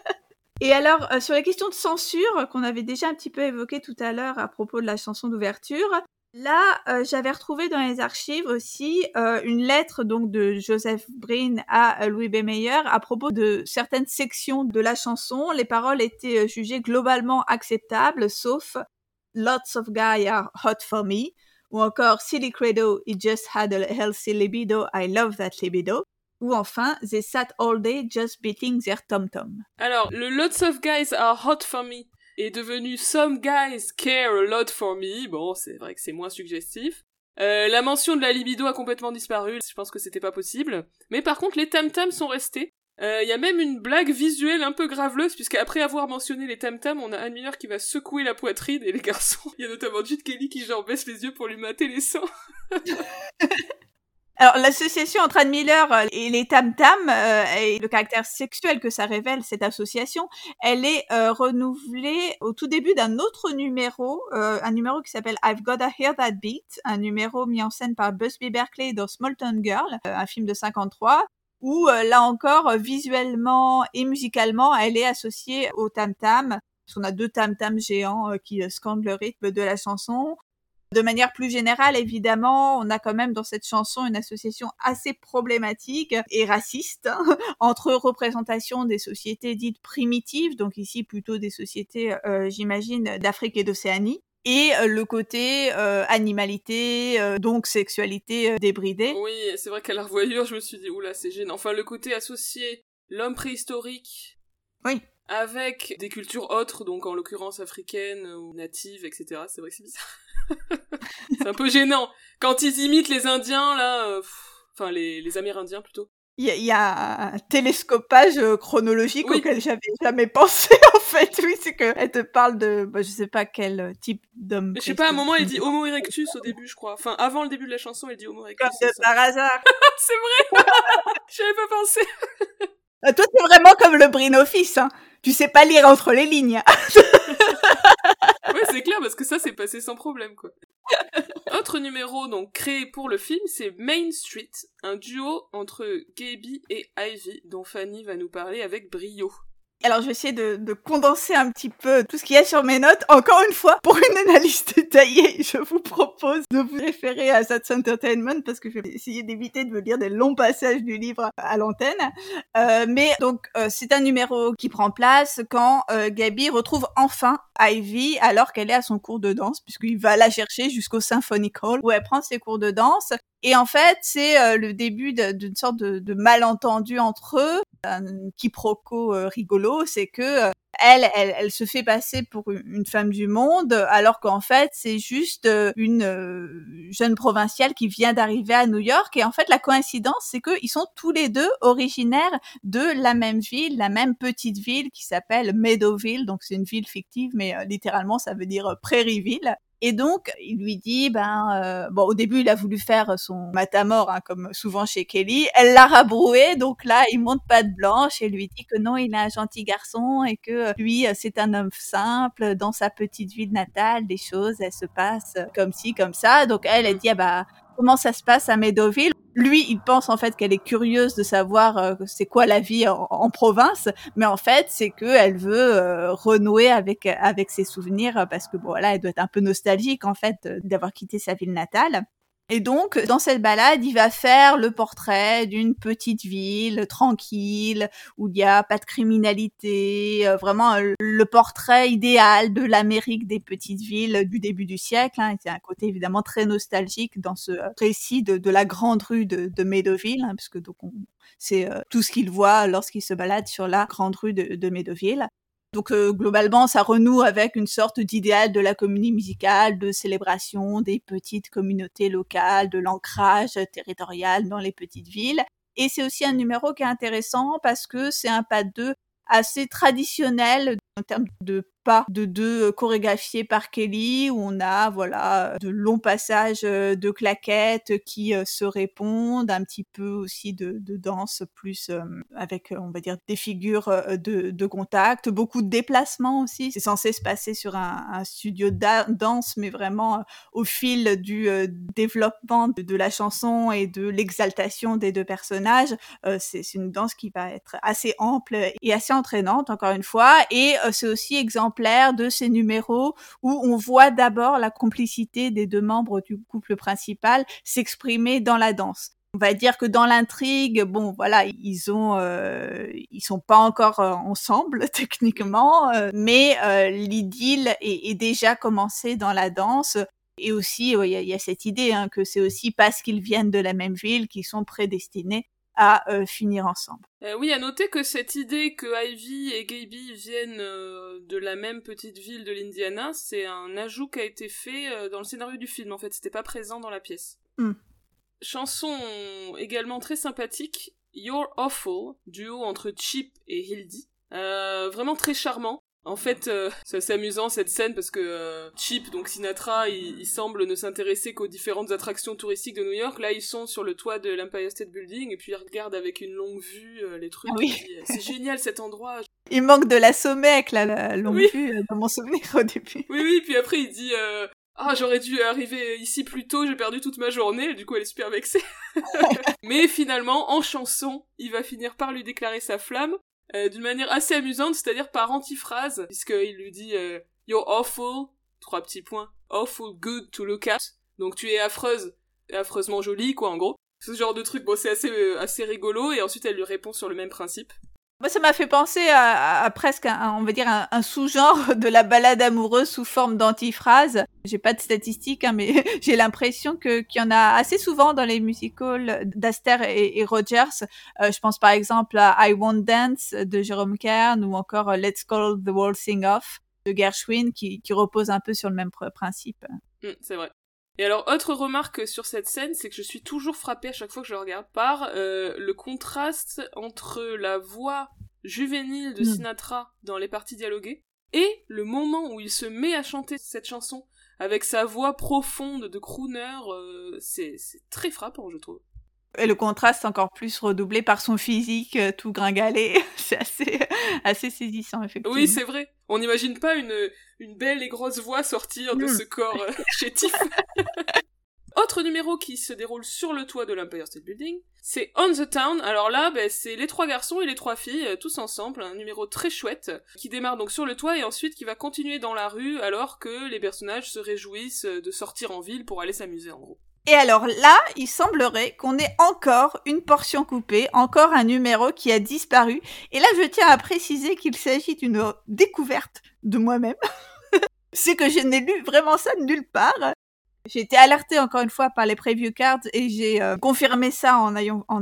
Et alors, euh, sur la question de censure, euh, qu'on avait déjà un petit peu évoqué tout à l'heure à propos de la chanson d'ouverture, là, euh, j'avais retrouvé dans les archives aussi une lettre donc de Joseph Breen à Louis B. Mayer à propos de certaines sections de la chanson. Les paroles étaient jugées globalement acceptables, sauf Lots of guys are hot for me, ou encore Silly Credo, it just had a healthy libido, I love that libido, ou enfin They sat all day just beating their tom-tom. Alors, le Lots of guys are hot for me est devenu Some guys care a lot for me. Bon, c'est vrai que c'est moins suggestif. Euh, la mention de la libido a complètement disparu. Je pense que c'était pas possible. Mais par contre, les tam-tams sont restés. Il y a même une blague visuelle un peu graveleuse, puisqu'après avoir mentionné les tam-tams, on a Anne Miller qui va secouer la poitrine, et les garçons, il y a notamment Jude Kelly qui genre baisse les yeux pour lui mater les seins. Alors, l'association entre Anne euh, et les Tam Tam euh, et le caractère sexuel que ça révèle, cette association, elle est euh, renouvelée au tout début d'un autre numéro, euh, un numéro qui s'appelle I've Gotta Hear That Beat, un numéro mis en scène par Busby Berkeley dans Small Town Girl, euh, un film de 53, où euh, là encore, visuellement et musicalement, elle est associée au Tam Tam. Qu'on a deux Tam Tam géants qui scandent le rythme de la chanson. De manière plus générale, évidemment, on a quand même dans cette chanson une association assez problématique et raciste hein, entre représentation des sociétés dites primitives, donc ici plutôt des sociétés, euh, j'imagine, d'Afrique et d'Océanie, et euh, le côté euh, animalité, euh, donc sexualité euh, débridée. Oui, c'est vrai qu'à la revoyure, je me suis dit, oula, c'est gênant. Enfin, le côté associé, l'homme préhistorique. Oui. Avec des cultures autres, donc en l'occurrence africaines ou natives, etc. C'est vrai que c'est bizarre. c'est un peu gênant. Quand ils imitent les Indiens, là, euh, enfin les, les Amérindiens plutôt. Il y, y a un télescopage chronologique Oui. auquel j'avais jamais pensé en fait. Oui, c'est que elle te parle de, bah, je sais pas quel type d'homme. Je sais pas, à un moment, elle dit. Homo erectus au début, je crois. Enfin, avant le début de la chanson, elle dit Homo erectus. Comme c'est de par hasard. C'est vrai J'avais pas pensé Euh, Toi, t'es vraiment comme le Brin Office, hein. Tu sais pas lire entre les lignes. Ouais, c'est clair, parce que ça, c'est passé sans problème, quoi. Autre numéro, donc, créé pour le film, c'est Main Street, un duo entre Gaby et Ivy, dont Fanny va nous parler avec brio. Alors, je vais essayer de, de, condenser un petit peu tout ce qu'il y a sur mes notes. Encore une fois, pour une analyse détaillée, je vous propose de vous référer à That's Entertainment parce que je vais essayer d'éviter de vous lire des longs passages du livre à l'antenne. Euh, mais donc, euh, c'est un numéro qui prend place quand euh, Gabi retrouve enfin Ivy alors qu'elle est à son cours de danse, puisqu'il va la chercher jusqu'au Symphony Hall où elle prend ses cours de danse. Et en fait, c'est euh, le début d'une sorte de, malentendu entre eux, un quiproquo euh, rigolo, c'est que euh, elle, elle, elle, se fait passer pour une femme du monde, alors qu'en fait, c'est juste une jeune provinciale qui vient d'arriver à New York. Et en fait, la coïncidence, c'est qu'ils sont tous les deux originaires de la même ville, la même petite ville qui s'appelle Meadowville. Donc, c'est une ville fictive, mais littéralement, ça veut dire Prairieville. Et donc, il lui dit, ben, euh, bon, au début, il a voulu faire son matamor, hein, comme souvent chez Kelly. Elle l'a rabroué, donc là, il monte pas de blanche et lui dit que non, il est un gentil garçon et que lui, c'est un homme simple dans sa petite ville natale. Les choses, elles se passent comme ci, comme ça. Donc elle, elle dit, ah bah, comment ça se passe à Meadowville. Lui, il pense en fait qu'elle est curieuse de savoir euh, c'est quoi la vie en, province, mais en fait, c'est que elle veut euh, renouer avec avec ses souvenirs parce que bon, là, elle doit être un peu nostalgique en fait d'avoir quitté sa ville natale. Et donc, dans cette balade, il va faire le portrait d'une petite ville tranquille, où il n'y a pas de criminalité, euh, vraiment euh, le portrait idéal de l'Amérique des petites villes du début du siècle. Hein. C'est un côté évidemment très nostalgique dans ce récit de, la grande rue de, de Meadowville, hein, puisque donc c'est euh, tout ce qu'il voit lorsqu'il se balade sur la grande rue de, de Meadowville. Donc euh, globalement, ça renoue avec une sorte d'idéal de la communauté musicale, de célébration des petites communautés locales, de l'ancrage territorial dans les petites villes. Et c'est aussi un numéro qui est intéressant parce que c'est un pas de assez traditionnel en termes de de deux chorégraphiés par Kelly où on a voilà de longs passages de claquettes qui se répondent, un petit peu aussi de, de danse plus avec on va dire des figures de, de, contact, beaucoup de déplacements aussi. C'est censé se passer sur un, un studio de danse, mais vraiment au fil du développement de, de, la chanson et de l'exaltation des deux personnages, c'est une danse qui va être assez ample et assez entraînante encore une fois. Et c'est aussi de ces numéros où on voit d'abord la complicité des deux membres du couple principal s'exprimer dans la danse. On va dire que dans l'intrigue, bon, voilà, ils ont, euh, ils sont pas encore euh, ensemble techniquement, euh, mais l'idylle est, déjà commencée dans la danse. Et aussi, il y, a cette idée hein, que c'est aussi parce qu'ils viennent de la même ville qu'ils sont prédestinés à euh, finir ensemble. Euh, oui, à noter que cette idée que Ivy et Gaby viennent euh, de la même petite ville de l'Indiana, c'est un ajout qui a été fait dans le scénario du film. En fait, c'était pas présent dans la pièce. Mm. Chanson également très sympathique, You're Awful, duo entre Chip et Hildy. vraiment très charmant. En fait, euh, c'est assez amusant cette scène parce que euh, Chip, donc Sinatra, il, il semble ne s'intéresser qu'aux différentes attractions touristiques de New York. Là, ils sont sur le toit de l'Empire State Building et puis ils regardent avec une longue vue euh, les trucs. Oui. Euh, c'est génial cet endroit. Il manque de la Sommec, là, la longue oui. vue, dans mon souvenir au début. Oui, oui, puis après il dit ah j'aurais dû arriver ici plus tôt, j'ai perdu toute ma journée, du coup elle est super vexée. Mais finalement, en chanson, il va finir par lui déclarer sa flamme, euh, d'une manière assez amusante, c'est-à-dire par antiphrase, puisqu'il lui dit euh, You're awful, trois petits points, awful good to look at. Donc tu es affreuse, affreusement jolie, quoi, en gros. Ce genre de truc, bon, c'est assez, euh, assez rigolo, et ensuite elle lui répond sur le même principe. Moi, ça m'a fait penser à, à, presque, un, on va dire, un, sous-genre de la balade amoureuse sous forme d'antiphrase. J'ai pas de statistiques, hein, mais j'ai l'impression que qu'il y en a assez souvent dans les musicals d'Aster et, et, Rogers. Euh, je pense par exemple à I Won't Dance de Jerome Kern ou encore Let's Call the World Sing Off de Gershwin qui, qui repose un peu sur le même principe. Mmh, c'est vrai. Et alors, autre remarque sur cette scène, c'est que je suis toujours frappée à chaque fois que je la regarde par euh, le contraste entre la voix juvénile de Sinatra dans les parties dialoguées et le moment où il se met à chanter cette chanson avec sa voix profonde de crooner, euh, c'est très frappant, je trouve. Et le contraste encore plus redoublé par son physique euh, tout gringalé. c'est assez, assez saisissant, effectivement. Oui, c'est vrai. On n'imagine pas une, une belle et grosse voix sortir de mmh. ce corps euh, chétif. Autre numéro qui se déroule sur le toit de l'Empire State Building, c'est On the Town. Alors là, ben, c'est les trois garçons et les trois filles, euh, tous ensemble, un numéro très chouette, qui démarre donc sur le toit et ensuite qui va continuer dans la rue alors que les personnages se réjouissent de sortir en ville pour aller s'amuser en gros. Et alors là, il semblerait qu'on ait encore une portion coupée, encore un numéro qui a disparu. Et là, je tiens à préciser qu'il s'agit d'une découverte de moi-même. C'est que je n'ai lu vraiment ça nulle part. J'ai été alertée encore une fois par les preview cards et j'ai euh, confirmé ça en,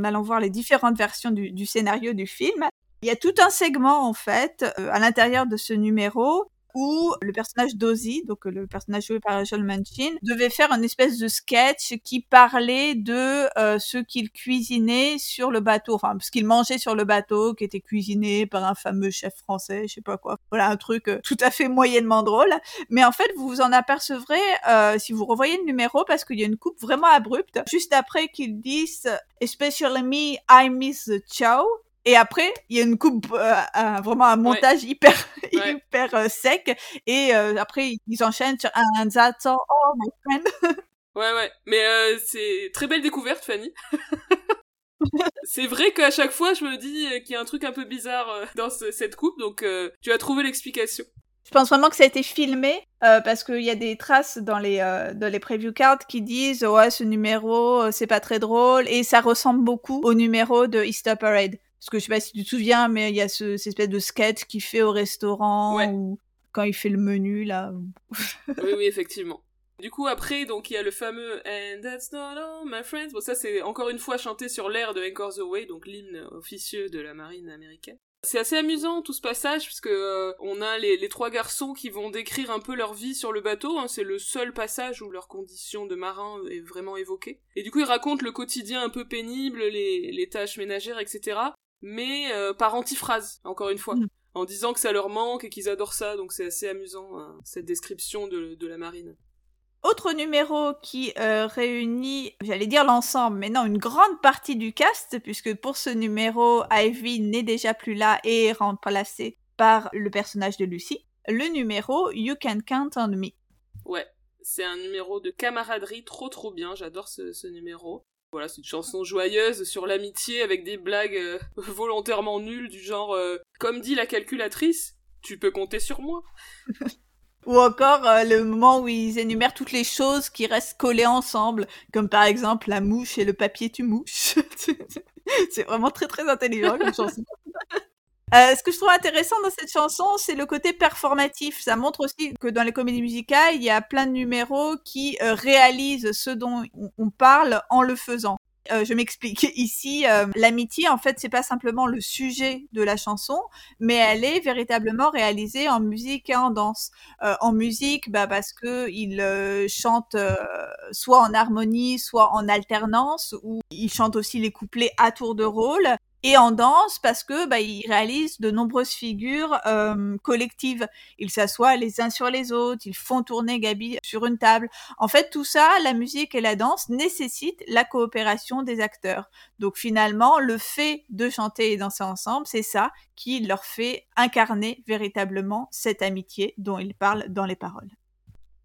allant voir les différentes versions du, du, scénario du film. Il y a tout un segment en fait euh, à l'intérieur de ce numéro où le personnage d'Ozzy, donc le personnage joué par Joel Manchin, devait faire une espèce de sketch qui parlait de euh, ce qu'il cuisinait sur le bateau, enfin ce qu'il mangeait sur le bateau, qui était cuisiné par un fameux chef français, je sais pas quoi. Voilà un truc euh, tout à fait moyennement drôle. Mais en fait, vous vous en apercevrez euh, si vous revoyez le numéro parce qu'il y a une coupe vraiment abrupte juste après qu'ils disent "Especially me, I miss the chow". Et après, il y a une coupe, euh, vraiment un montage hyper, hyper euh, sec. Et euh, après, ils enchaînent sur un all, oh my friend. ouais, ouais. Mais c'est très belle découverte, Fanny. c'est vrai qu'à chaque fois, je me dis qu'il y a un truc un peu bizarre dans cette coupe, donc tu as trouvé l'explication. Je pense vraiment que ça a été filmé parce qu'il y a des traces dans les dans les preview cards qui disent ouais ce numéro c'est pas très drôle et ça ressemble beaucoup au numéro de Easter Parade. Parce que je sais pas si tu te souviens, mais il y a ce, cette espèce de sketch qu'il fait au restaurant ou quand il fait le menu là. oui, oui, effectivement. Du coup, après, donc il y a le fameux And that's not all, my friends. Bon, ça c'est encore une fois chanté sur l'air de Anchor the Way, donc l'hymne officieux de la marine américaine. C'est assez amusant tout ce passage puisque euh, on a les, les, trois garçons qui vont décrire un peu leur vie sur le bateau. Hein. c'est le seul passage où leur condition de marin est vraiment évoquée. Et du coup, ils racontent le quotidien un peu pénible, les, les tâches ménagères, etc mais euh, par antiphrase, encore une fois. Mm. En disant que ça leur manque et qu'ils adorent ça, donc c'est assez amusant, hein, cette description de, la marine. Autre numéro qui euh, réunit, j'allais dire l'ensemble, mais non, une grande partie du cast, puisque pour ce numéro, Ivy n'est déjà plus là et est remplacée par le personnage de Lucy. Le numéro You Can Count on Me. Ouais, c'est un numéro de camaraderie trop trop bien, j'adore ce numéro. Voilà, c'est une chanson joyeuse sur l'amitié avec des blagues euh, volontairement nulles du genre euh, Comme dit la calculatrice, tu peux compter sur moi. Ou encore euh, le moment où ils énumèrent toutes les choses qui restent collées ensemble, comme par exemple la mouche et le papier tu mouches. c'est vraiment très très intelligent comme chanson. Euh, ce que je trouve intéressant dans cette chanson, c'est le côté performatif. Ça montre aussi que dans les comédies musicales, il y a plein de numéros qui euh, réalisent ce dont on parle en le faisant. Euh, je m'explique. Ici, euh, l'amitié, en fait, c'est pas simplement le sujet de la chanson, mais elle est véritablement réalisée en musique et en danse. Euh, en musique, bah, parce que il chante soit en harmonie, soit en alternance, ou il chante aussi les couplets à tour de rôle et en danse parce que bah, ils réalisent de nombreuses figures euh, collectives. Ils s'assoient les uns sur les autres, ils font tourner Gabi sur une table. En fait, tout ça, la musique et la danse nécessitent la coopération des acteurs. Donc finalement, le fait de chanter et danser ensemble, c'est ça qui leur fait incarner véritablement cette amitié dont ils parlent dans les paroles.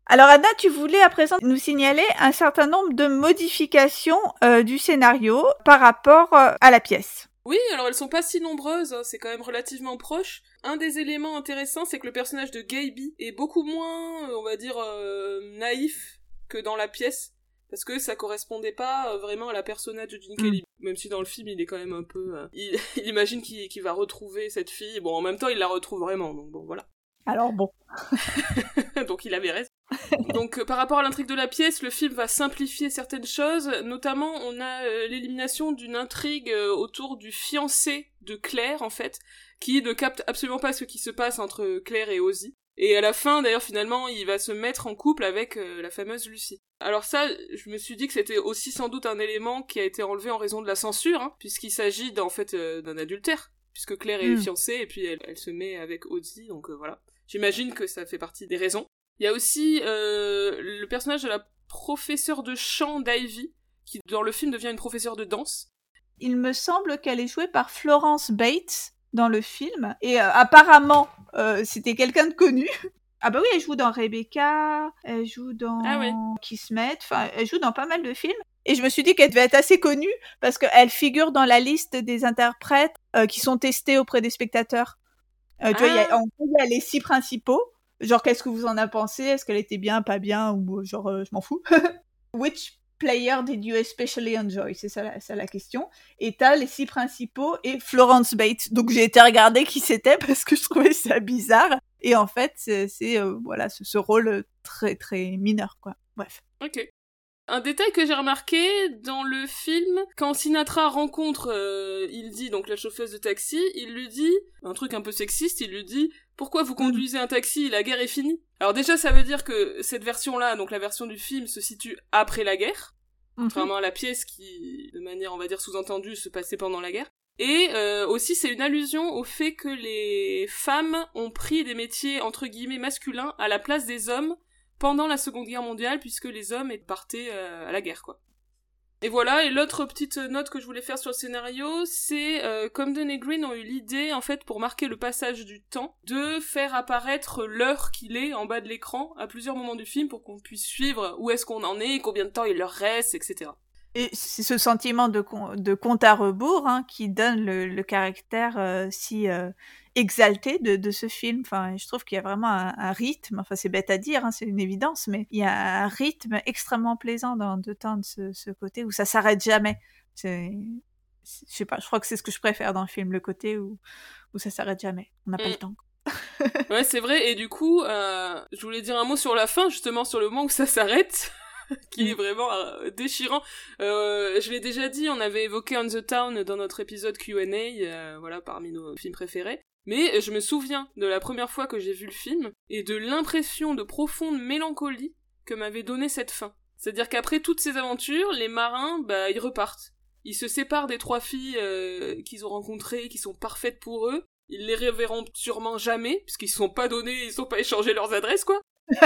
Alors Anna, tu voulais à présent nous signaler un certain nombre de modifications euh, du scénario par rapport euh, à la pièce. Oui, alors elles sont pas si nombreuses, hein, c'est quand même relativement proche. Un des éléments intéressants, c'est que le personnage de Gaby est beaucoup moins, euh, on va dire, euh, naïf que dans la pièce, parce que ça correspondait pas euh, vraiment à la personnage de Gene Kelly. Mm. Même si dans le film, il est quand même un peu... il, imagine qu'il va retrouver cette fille. Bon, en même temps, il la retrouve vraiment, donc bon, voilà. Alors bon. donc il avait raison. Donc euh, par rapport à l'intrigue de la pièce, le film va simplifier certaines choses, notamment on a euh, l'élimination d'une intrigue euh, autour du fiancé de Claire en fait, qui ne capte absolument pas ce qui se passe entre Claire et Ozzy. Et à la fin, d'ailleurs, finalement, il va se mettre en couple avec la fameuse Lucie. Alors ça, je me suis dit que c'était aussi sans doute un élément qui a été enlevé en raison de la censure, hein, puisqu'il s'agit en fait d'un adultère, puisque Claire est hmm. fiancée et puis elle, se met avec Ozzy, donc voilà. J'imagine que ça fait partie des raisons. Il y a aussi euh, le personnage de la professeure de chant d'Ivy, qui dans le film devient une professeure de danse. Il me semble qu'elle est jouée par Florence Bates dans le film, et euh, apparemment euh, c'était quelqu'un de connu. Ah bah oui, elle joue dans Rebecca, elle joue dans Ah. Kismet, enfin, elle joue dans pas mal de films. Et je me suis dit qu'elle devait être assez connue parce qu'elle figure dans la liste des interprètes euh, qui sont testés auprès des spectateurs. Euh, tu vois, il y a- Ah. en gros, il y a les six principaux. Genre, qu'est-ce que vous en avez pensé? Est-ce qu'elle était bien, pas bien? Ou euh, genre, euh, je m'en fous. Which player did you especially enjoy? C'est ça, la- question. Et t'as les six principaux et Florence Bates. Donc j'ai été regarder qui c'était parce que je trouvais ça bizarre. Et en fait, c'est euh, voilà ce, ce rôle très très mineur quoi. Bref. Ok. Un détail que j'ai remarqué dans le film, quand Sinatra rencontre euh, Hildy, donc la chauffeuse de taxi, il lui dit, un truc un peu sexiste, il lui dit Pourquoi vous conduisez un taxi La guerre est finie? Alors déjà, ça veut dire que cette version-là, donc la version du film, se situe après la guerre, Mhm. contrairement à la pièce qui, de manière, on va dire, sous-entendue, se passait pendant la guerre. Et euh, aussi, c'est une allusion au fait que les femmes ont pris des métiers, entre guillemets, masculins à la place des hommes pendant la Seconde Guerre mondiale, puisque les hommes partaient euh, à la guerre, quoi. Et voilà, et l'autre petite note que je voulais faire sur le scénario, c'est euh, comme et Green ont eu l'idée, en fait, pour marquer le passage du temps, de faire apparaître l'heure qu'il est en bas de l'écran à plusieurs moments du film pour qu'on puisse suivre où est-ce qu'on en est, combien de temps il leur reste, etc. Et c'est ce sentiment de, compte à rebours hein, qui donne le, le caractère euh, si euh, exalté de, de ce film. Enfin, je trouve qu'il y a vraiment un, un rythme. Enfin, c'est bête à dire, hein, c'est une évidence, mais il y a un rythme extrêmement plaisant dans de temps de ce, ce côté où ça s'arrête jamais. C'est, je sais pas, je crois que c'est ce que je préfère dans le film, le côté où, où ça s'arrête jamais. On n'a pas Mm. le temps. Ouais, c'est vrai, et du coup, euh, je voulais dire un mot sur la fin, justement, sur le moment où ça s'arrête, qui est vraiment euh, déchirant. Euh, je l'ai déjà dit, on avait évoqué On the Town dans notre épisode Q&A, euh, voilà, parmi nos films préférés. Mais je me souviens de la première fois que j'ai vu le film, et de l'impression de profonde mélancolie que m'avait donné cette fin. C'est-à-dire qu'après toutes ces aventures, les marins, bah, ils repartent. Ils se séparent des trois filles euh, qu'ils ont rencontrées, qui sont parfaites pour eux, ils les reverront sûrement jamais, puisqu'ils se sont pas donnés, ils sont pas échangés leurs adresses, quoi.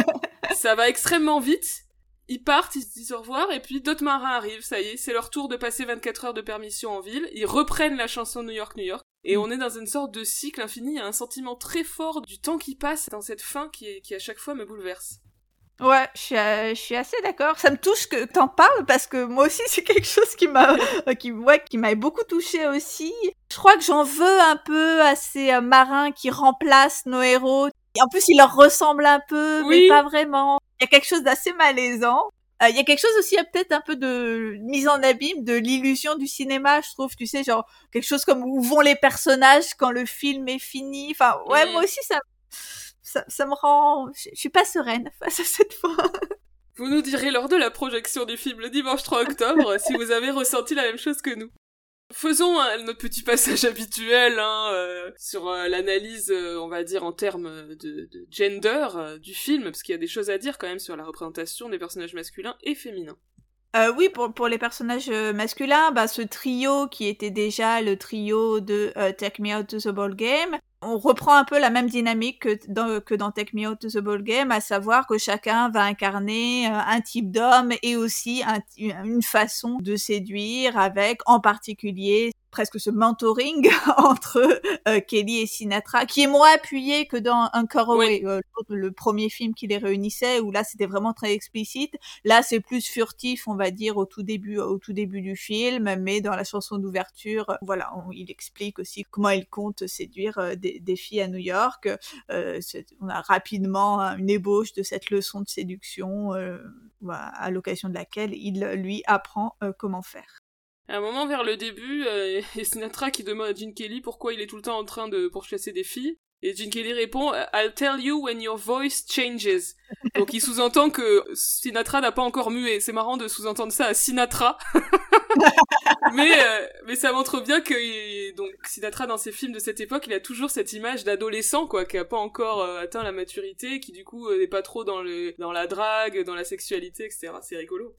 ça va extrêmement vite. Ils partent, ils se disent au revoir, et puis d'autres marins arrivent, ça y est, c'est leur tour de passer 24 heures de permission en ville. Ils reprennent la chanson New York, New York. Et on est dans une sorte de cycle infini, il y a un sentiment très fort du temps qui passe dans cette fin qui, est- qui à chaque fois me bouleverse. Ouais, je suis, euh, je suis assez d'accord. Ça me touche que t'en parles parce que moi aussi c'est quelque chose qui m'a, euh, qui, ouais, qui m'a beaucoup touché aussi. Je crois que j'en veux un peu à ces euh, marins qui remplacent nos héros. Et en plus, ils leur ressemblent un peu, Oui. mais pas vraiment. Il y a quelque chose d'assez malaisant. Euh, Il y a quelque chose aussi, peut-être un peu de mise en abîme de l'illusion du cinéma, je trouve. Tu sais, genre quelque chose comme où vont les personnages quand le film est fini. Enfin, ouais, moi aussi ça, ça, ça me rend, je je suis pas sereine face à cette fin. Vous nous direz lors de la projection du film le dimanche 3 octobre si vous avez ressenti la même chose que nous. Faisons euh, notre petit passage habituel hein, euh, sur euh, l'analyse, euh, on va dire, en termes de, de gender du film, parce qu'il y a des choses à dire quand même sur la représentation des personnages masculins et féminins. Oui, pour, les personnages masculins, bah, ce trio qui était déjà le trio de Take Me Out to the Ball Game, on reprend un peu la même dynamique que dans, que dans Take Me Out to the Ball Game, à savoir que chacun va incarner euh, un type d'homme et aussi un- une façon de séduire avec, en particulier, presque ce mentoring entre euh, Kelly et Sinatra, qui est moins appuyé que dans Encore Away, euh, le premier film qui les réunissait, où là c'était vraiment très explicite. Là, c'est plus furtif, on va dire, au tout début, au tout début du film, mais dans la chanson d'ouverture, euh, voilà, on- il explique aussi comment il compte séduire euh, des, des filles à New York. Euh, on a rapidement hein, une ébauche de cette leçon de séduction, euh, à l'occasion de laquelle il lui apprend euh, comment faire. À un moment vers le début, euh, a Sinatra qui demande à Gene Kelly pourquoi il est tout le temps en train de pourchasser des filles. Et Gene Kelly répond I'll tell you when your voice changes. Donc il sous-entend que Sinatra n'a pas encore mué. C'est marrant de sous-entendre ça à Sinatra. mais euh, mais ça montre bien que donc Sinatra dans ses films de cette époque, il a toujours cette image d'adolescent quoi, qui a pas encore euh, atteint la maturité, qui du coup euh, n'est pas trop dans le dans la drague, dans la sexualité, etc. C'est rigolo.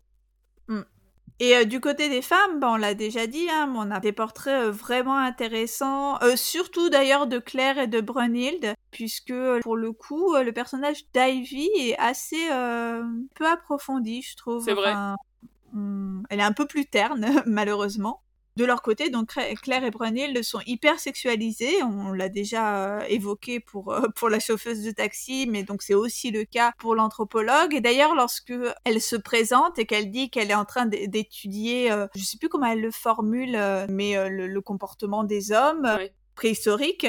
Et euh, du côté des femmes, ben, on l'a déjà dit, hein, on a des portraits euh, vraiment intéressants, euh, surtout d'ailleurs de Claire et de Brunhilde, puisque euh, pour le coup, euh, le personnage d'Ivy est assez euh, peu approfondi, je trouve. C'est vrai. Enfin, hum, elle est un peu plus terne, malheureusement. De leur côté, donc Claire et Brunhild sont hyper sexualisées. On l'a déjà euh, évoqué pour euh, pour la chauffeuse de taxi, mais donc c'est aussi le cas pour l'anthropologue. Et d'ailleurs, lorsque elle se présente et qu'elle dit qu'elle est en train d'étudier, euh, je sais plus comment elle le formule, mais le, comportement des hommes préhistoriques,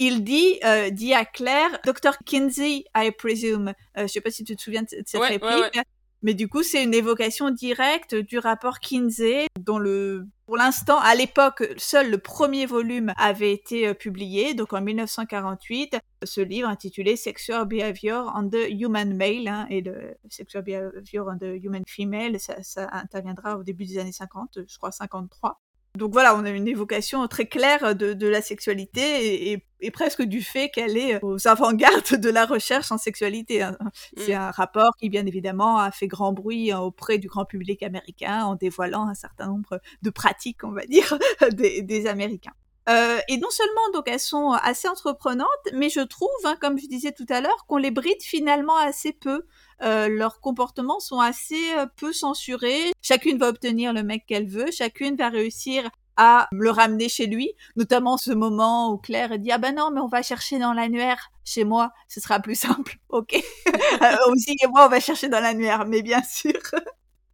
il dit, dit à Claire, Dr. Kinsey, I presume. je sais pas si tu te souviens de cette réplique. Mais du coup, c'est une évocation directe du rapport Kinsey, dont le, pour l'instant, à l'époque, seul le premier volume avait été euh, publié, donc en 1948, ce livre intitulé Sexual Behavior on the Human Male, hein, et le Sexual Behavior on the Human Female, ça, ça interviendra au début des années 50, je crois 53. Donc voilà, on a une évocation très claire de, de la sexualité et, et, presque du fait qu'elle est aux avant-gardes de la recherche en sexualité. Hein. C'est mm. un rapport qui, bien évidemment, a fait grand bruit hein, auprès du grand public américain en dévoilant un certain nombre de pratiques, on va dire, des, des Américains. Euh, et non seulement donc elles sont assez entreprenantes, mais je trouve, hein, comme je disais tout à l'heure, qu'on les bride finalement assez peu. Euh, leurs comportements sont assez euh, peu censurés. Chacune va obtenir le mec qu'elle veut, chacune va réussir à le ramener chez lui, notamment ce moment où Claire dit ah ben non mais on va chercher dans l'annuaire chez moi, ce sera plus simple, ok. euh, aussi et moi on va chercher dans l'annuaire, mais bien sûr.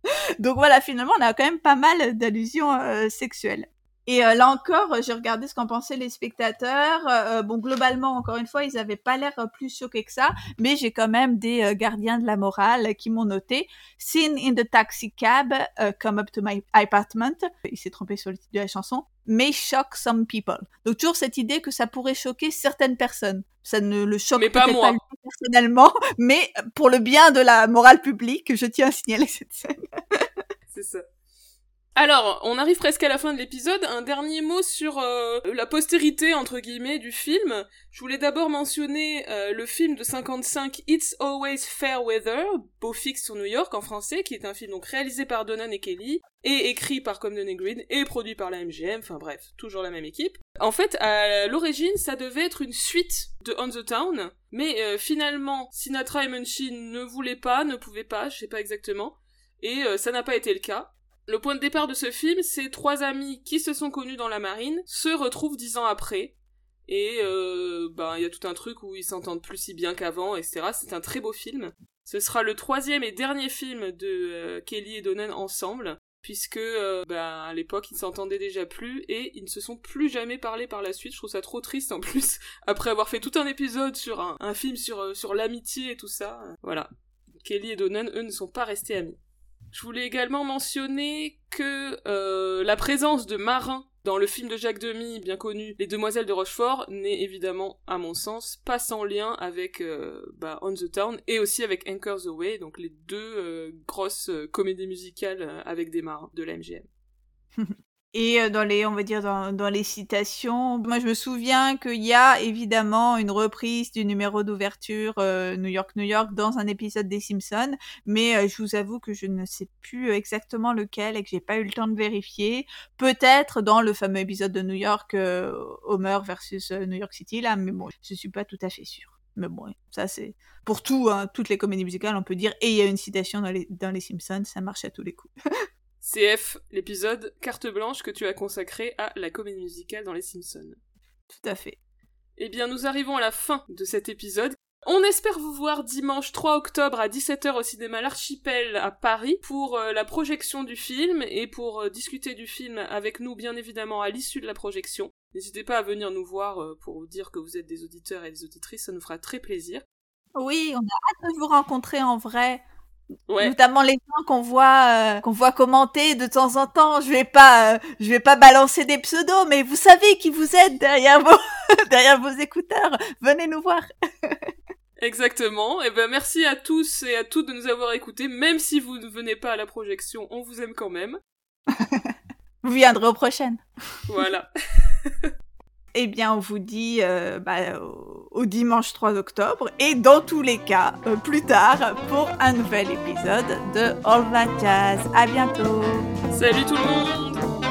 Donc voilà, finalement on a quand même pas mal d'allusions euh, sexuelles. Et euh, là encore, j'ai regardé ce qu'en pensaient les spectateurs. Euh, bon, globalement, encore une fois, ils n'avaient pas l'air plus choqués que ça, mais j'ai quand même des euh, gardiens de la morale qui m'ont noté "Scene in the taxi cab, come up to my apartment." Il s'est trompé sur le titre de la chanson. May shock some people. Donc toujours cette idée que ça pourrait choquer certaines personnes. Ça ne le choque pas, moi. pas personnellement, mais pour le bien de la morale publique, je tiens à signaler cette scène. C'est ça. Alors, on arrive presque à la fin de l'épisode. Un dernier mot sur euh, la postérité entre guillemets du film. Je voulais d'abord mentionner euh, le film de 55 It's Always Fair Weather, Beau fixe sur New York en français, qui est un film donc réalisé par Donan et Kelly et écrit par Comden et Green et produit par la MGM. Enfin bref, toujours la même équipe. En fait, à l'origine, ça devait être une suite de On the Town, mais euh, finalement, Sinatra et Munchin ne voulaient pas, ne pouvaient pas, je sais pas exactement. Et ça n'a pas été le cas. Le point de départ de ce film, c'est trois amis qui se sont connus dans la marine, se retrouvent dix ans après, et euh, ben il y a tout un truc où ils s'entendent plus si bien qu'avant, etc. C'est un très beau film. Ce sera le troisième et dernier film de euh, Kelly et Donan ensemble, puisque euh, ben, à l'époque ils s'entendaient déjà plus et ils ne se sont plus jamais parlé par la suite. Je trouve ça trop triste en plus après avoir fait tout un épisode sur un, un film sur euh, sur l'amitié et tout ça. Voilà. Kelly et Donan eux ne sont pas restés amis. Je voulais également mentionner que euh, la présence de marins dans le film de Jacques Demy, bien connu, Les Demoiselles de Rochefort, n'est évidemment, à mon sens, pas sans lien avec euh, bah, On the Town et aussi avec Anchors Away, donc les deux euh, grosses comédies musicales avec des marins de la MGM. Et euh, dans les, on va dire, dans, dans les citations, moi je me souviens qu'il y a évidemment une reprise du numéro d'ouverture euh, New York, New York dans un épisode des Simpsons, mais euh, je vous avoue que je ne sais plus exactement lequel et que j'ai pas eu le temps de vérifier. Peut-être dans le fameux épisode de New York, Homer versus New York City, là, mais bon, je suis pas tout à fait sûre. Mais bon, ça c'est pour tout, hein, toutes les comédies musicales, on peut dire, et il y a une citation dans les, dans les Simpsons, ça marche à tous les coups. CF, l'épisode carte blanche que tu as consacré à la comédie musicale dans Les Simpsons. Tout à fait. Eh bien, nous arrivons à la fin de cet épisode. On espère vous voir dimanche 3 octobre à 17h au cinéma L'Archipel à Paris pour euh, la projection du film et pour euh, discuter du film avec nous bien évidemment à l'issue de la projection. N'hésitez pas à venir nous voir euh, pour vous dire que vous êtes des auditeurs et des auditrices, ça nous fera très plaisir. Oui, on a hâte de vous rencontrer en vrai. Notamment les gens qu'on voit euh, qu'on voit commenter de temps en temps. Je vais pas euh, je vais pas balancer des pseudos, mais vous savez qui vous êtes derrière vos derrière vos écouteurs. Venez nous voir. Exactement. Et eh ben merci à tous et à toutes de nous avoir écoutés. Même si vous ne venez pas à la projection, on vous aime quand même. vous viendrez aux prochaines. Voilà. eh bien, on vous dit euh, bah, au dimanche 3 octobre et dans tous les cas, euh, plus tard pour un nouvel épisode de All That Jazz. À bientôt. Salut tout le monde.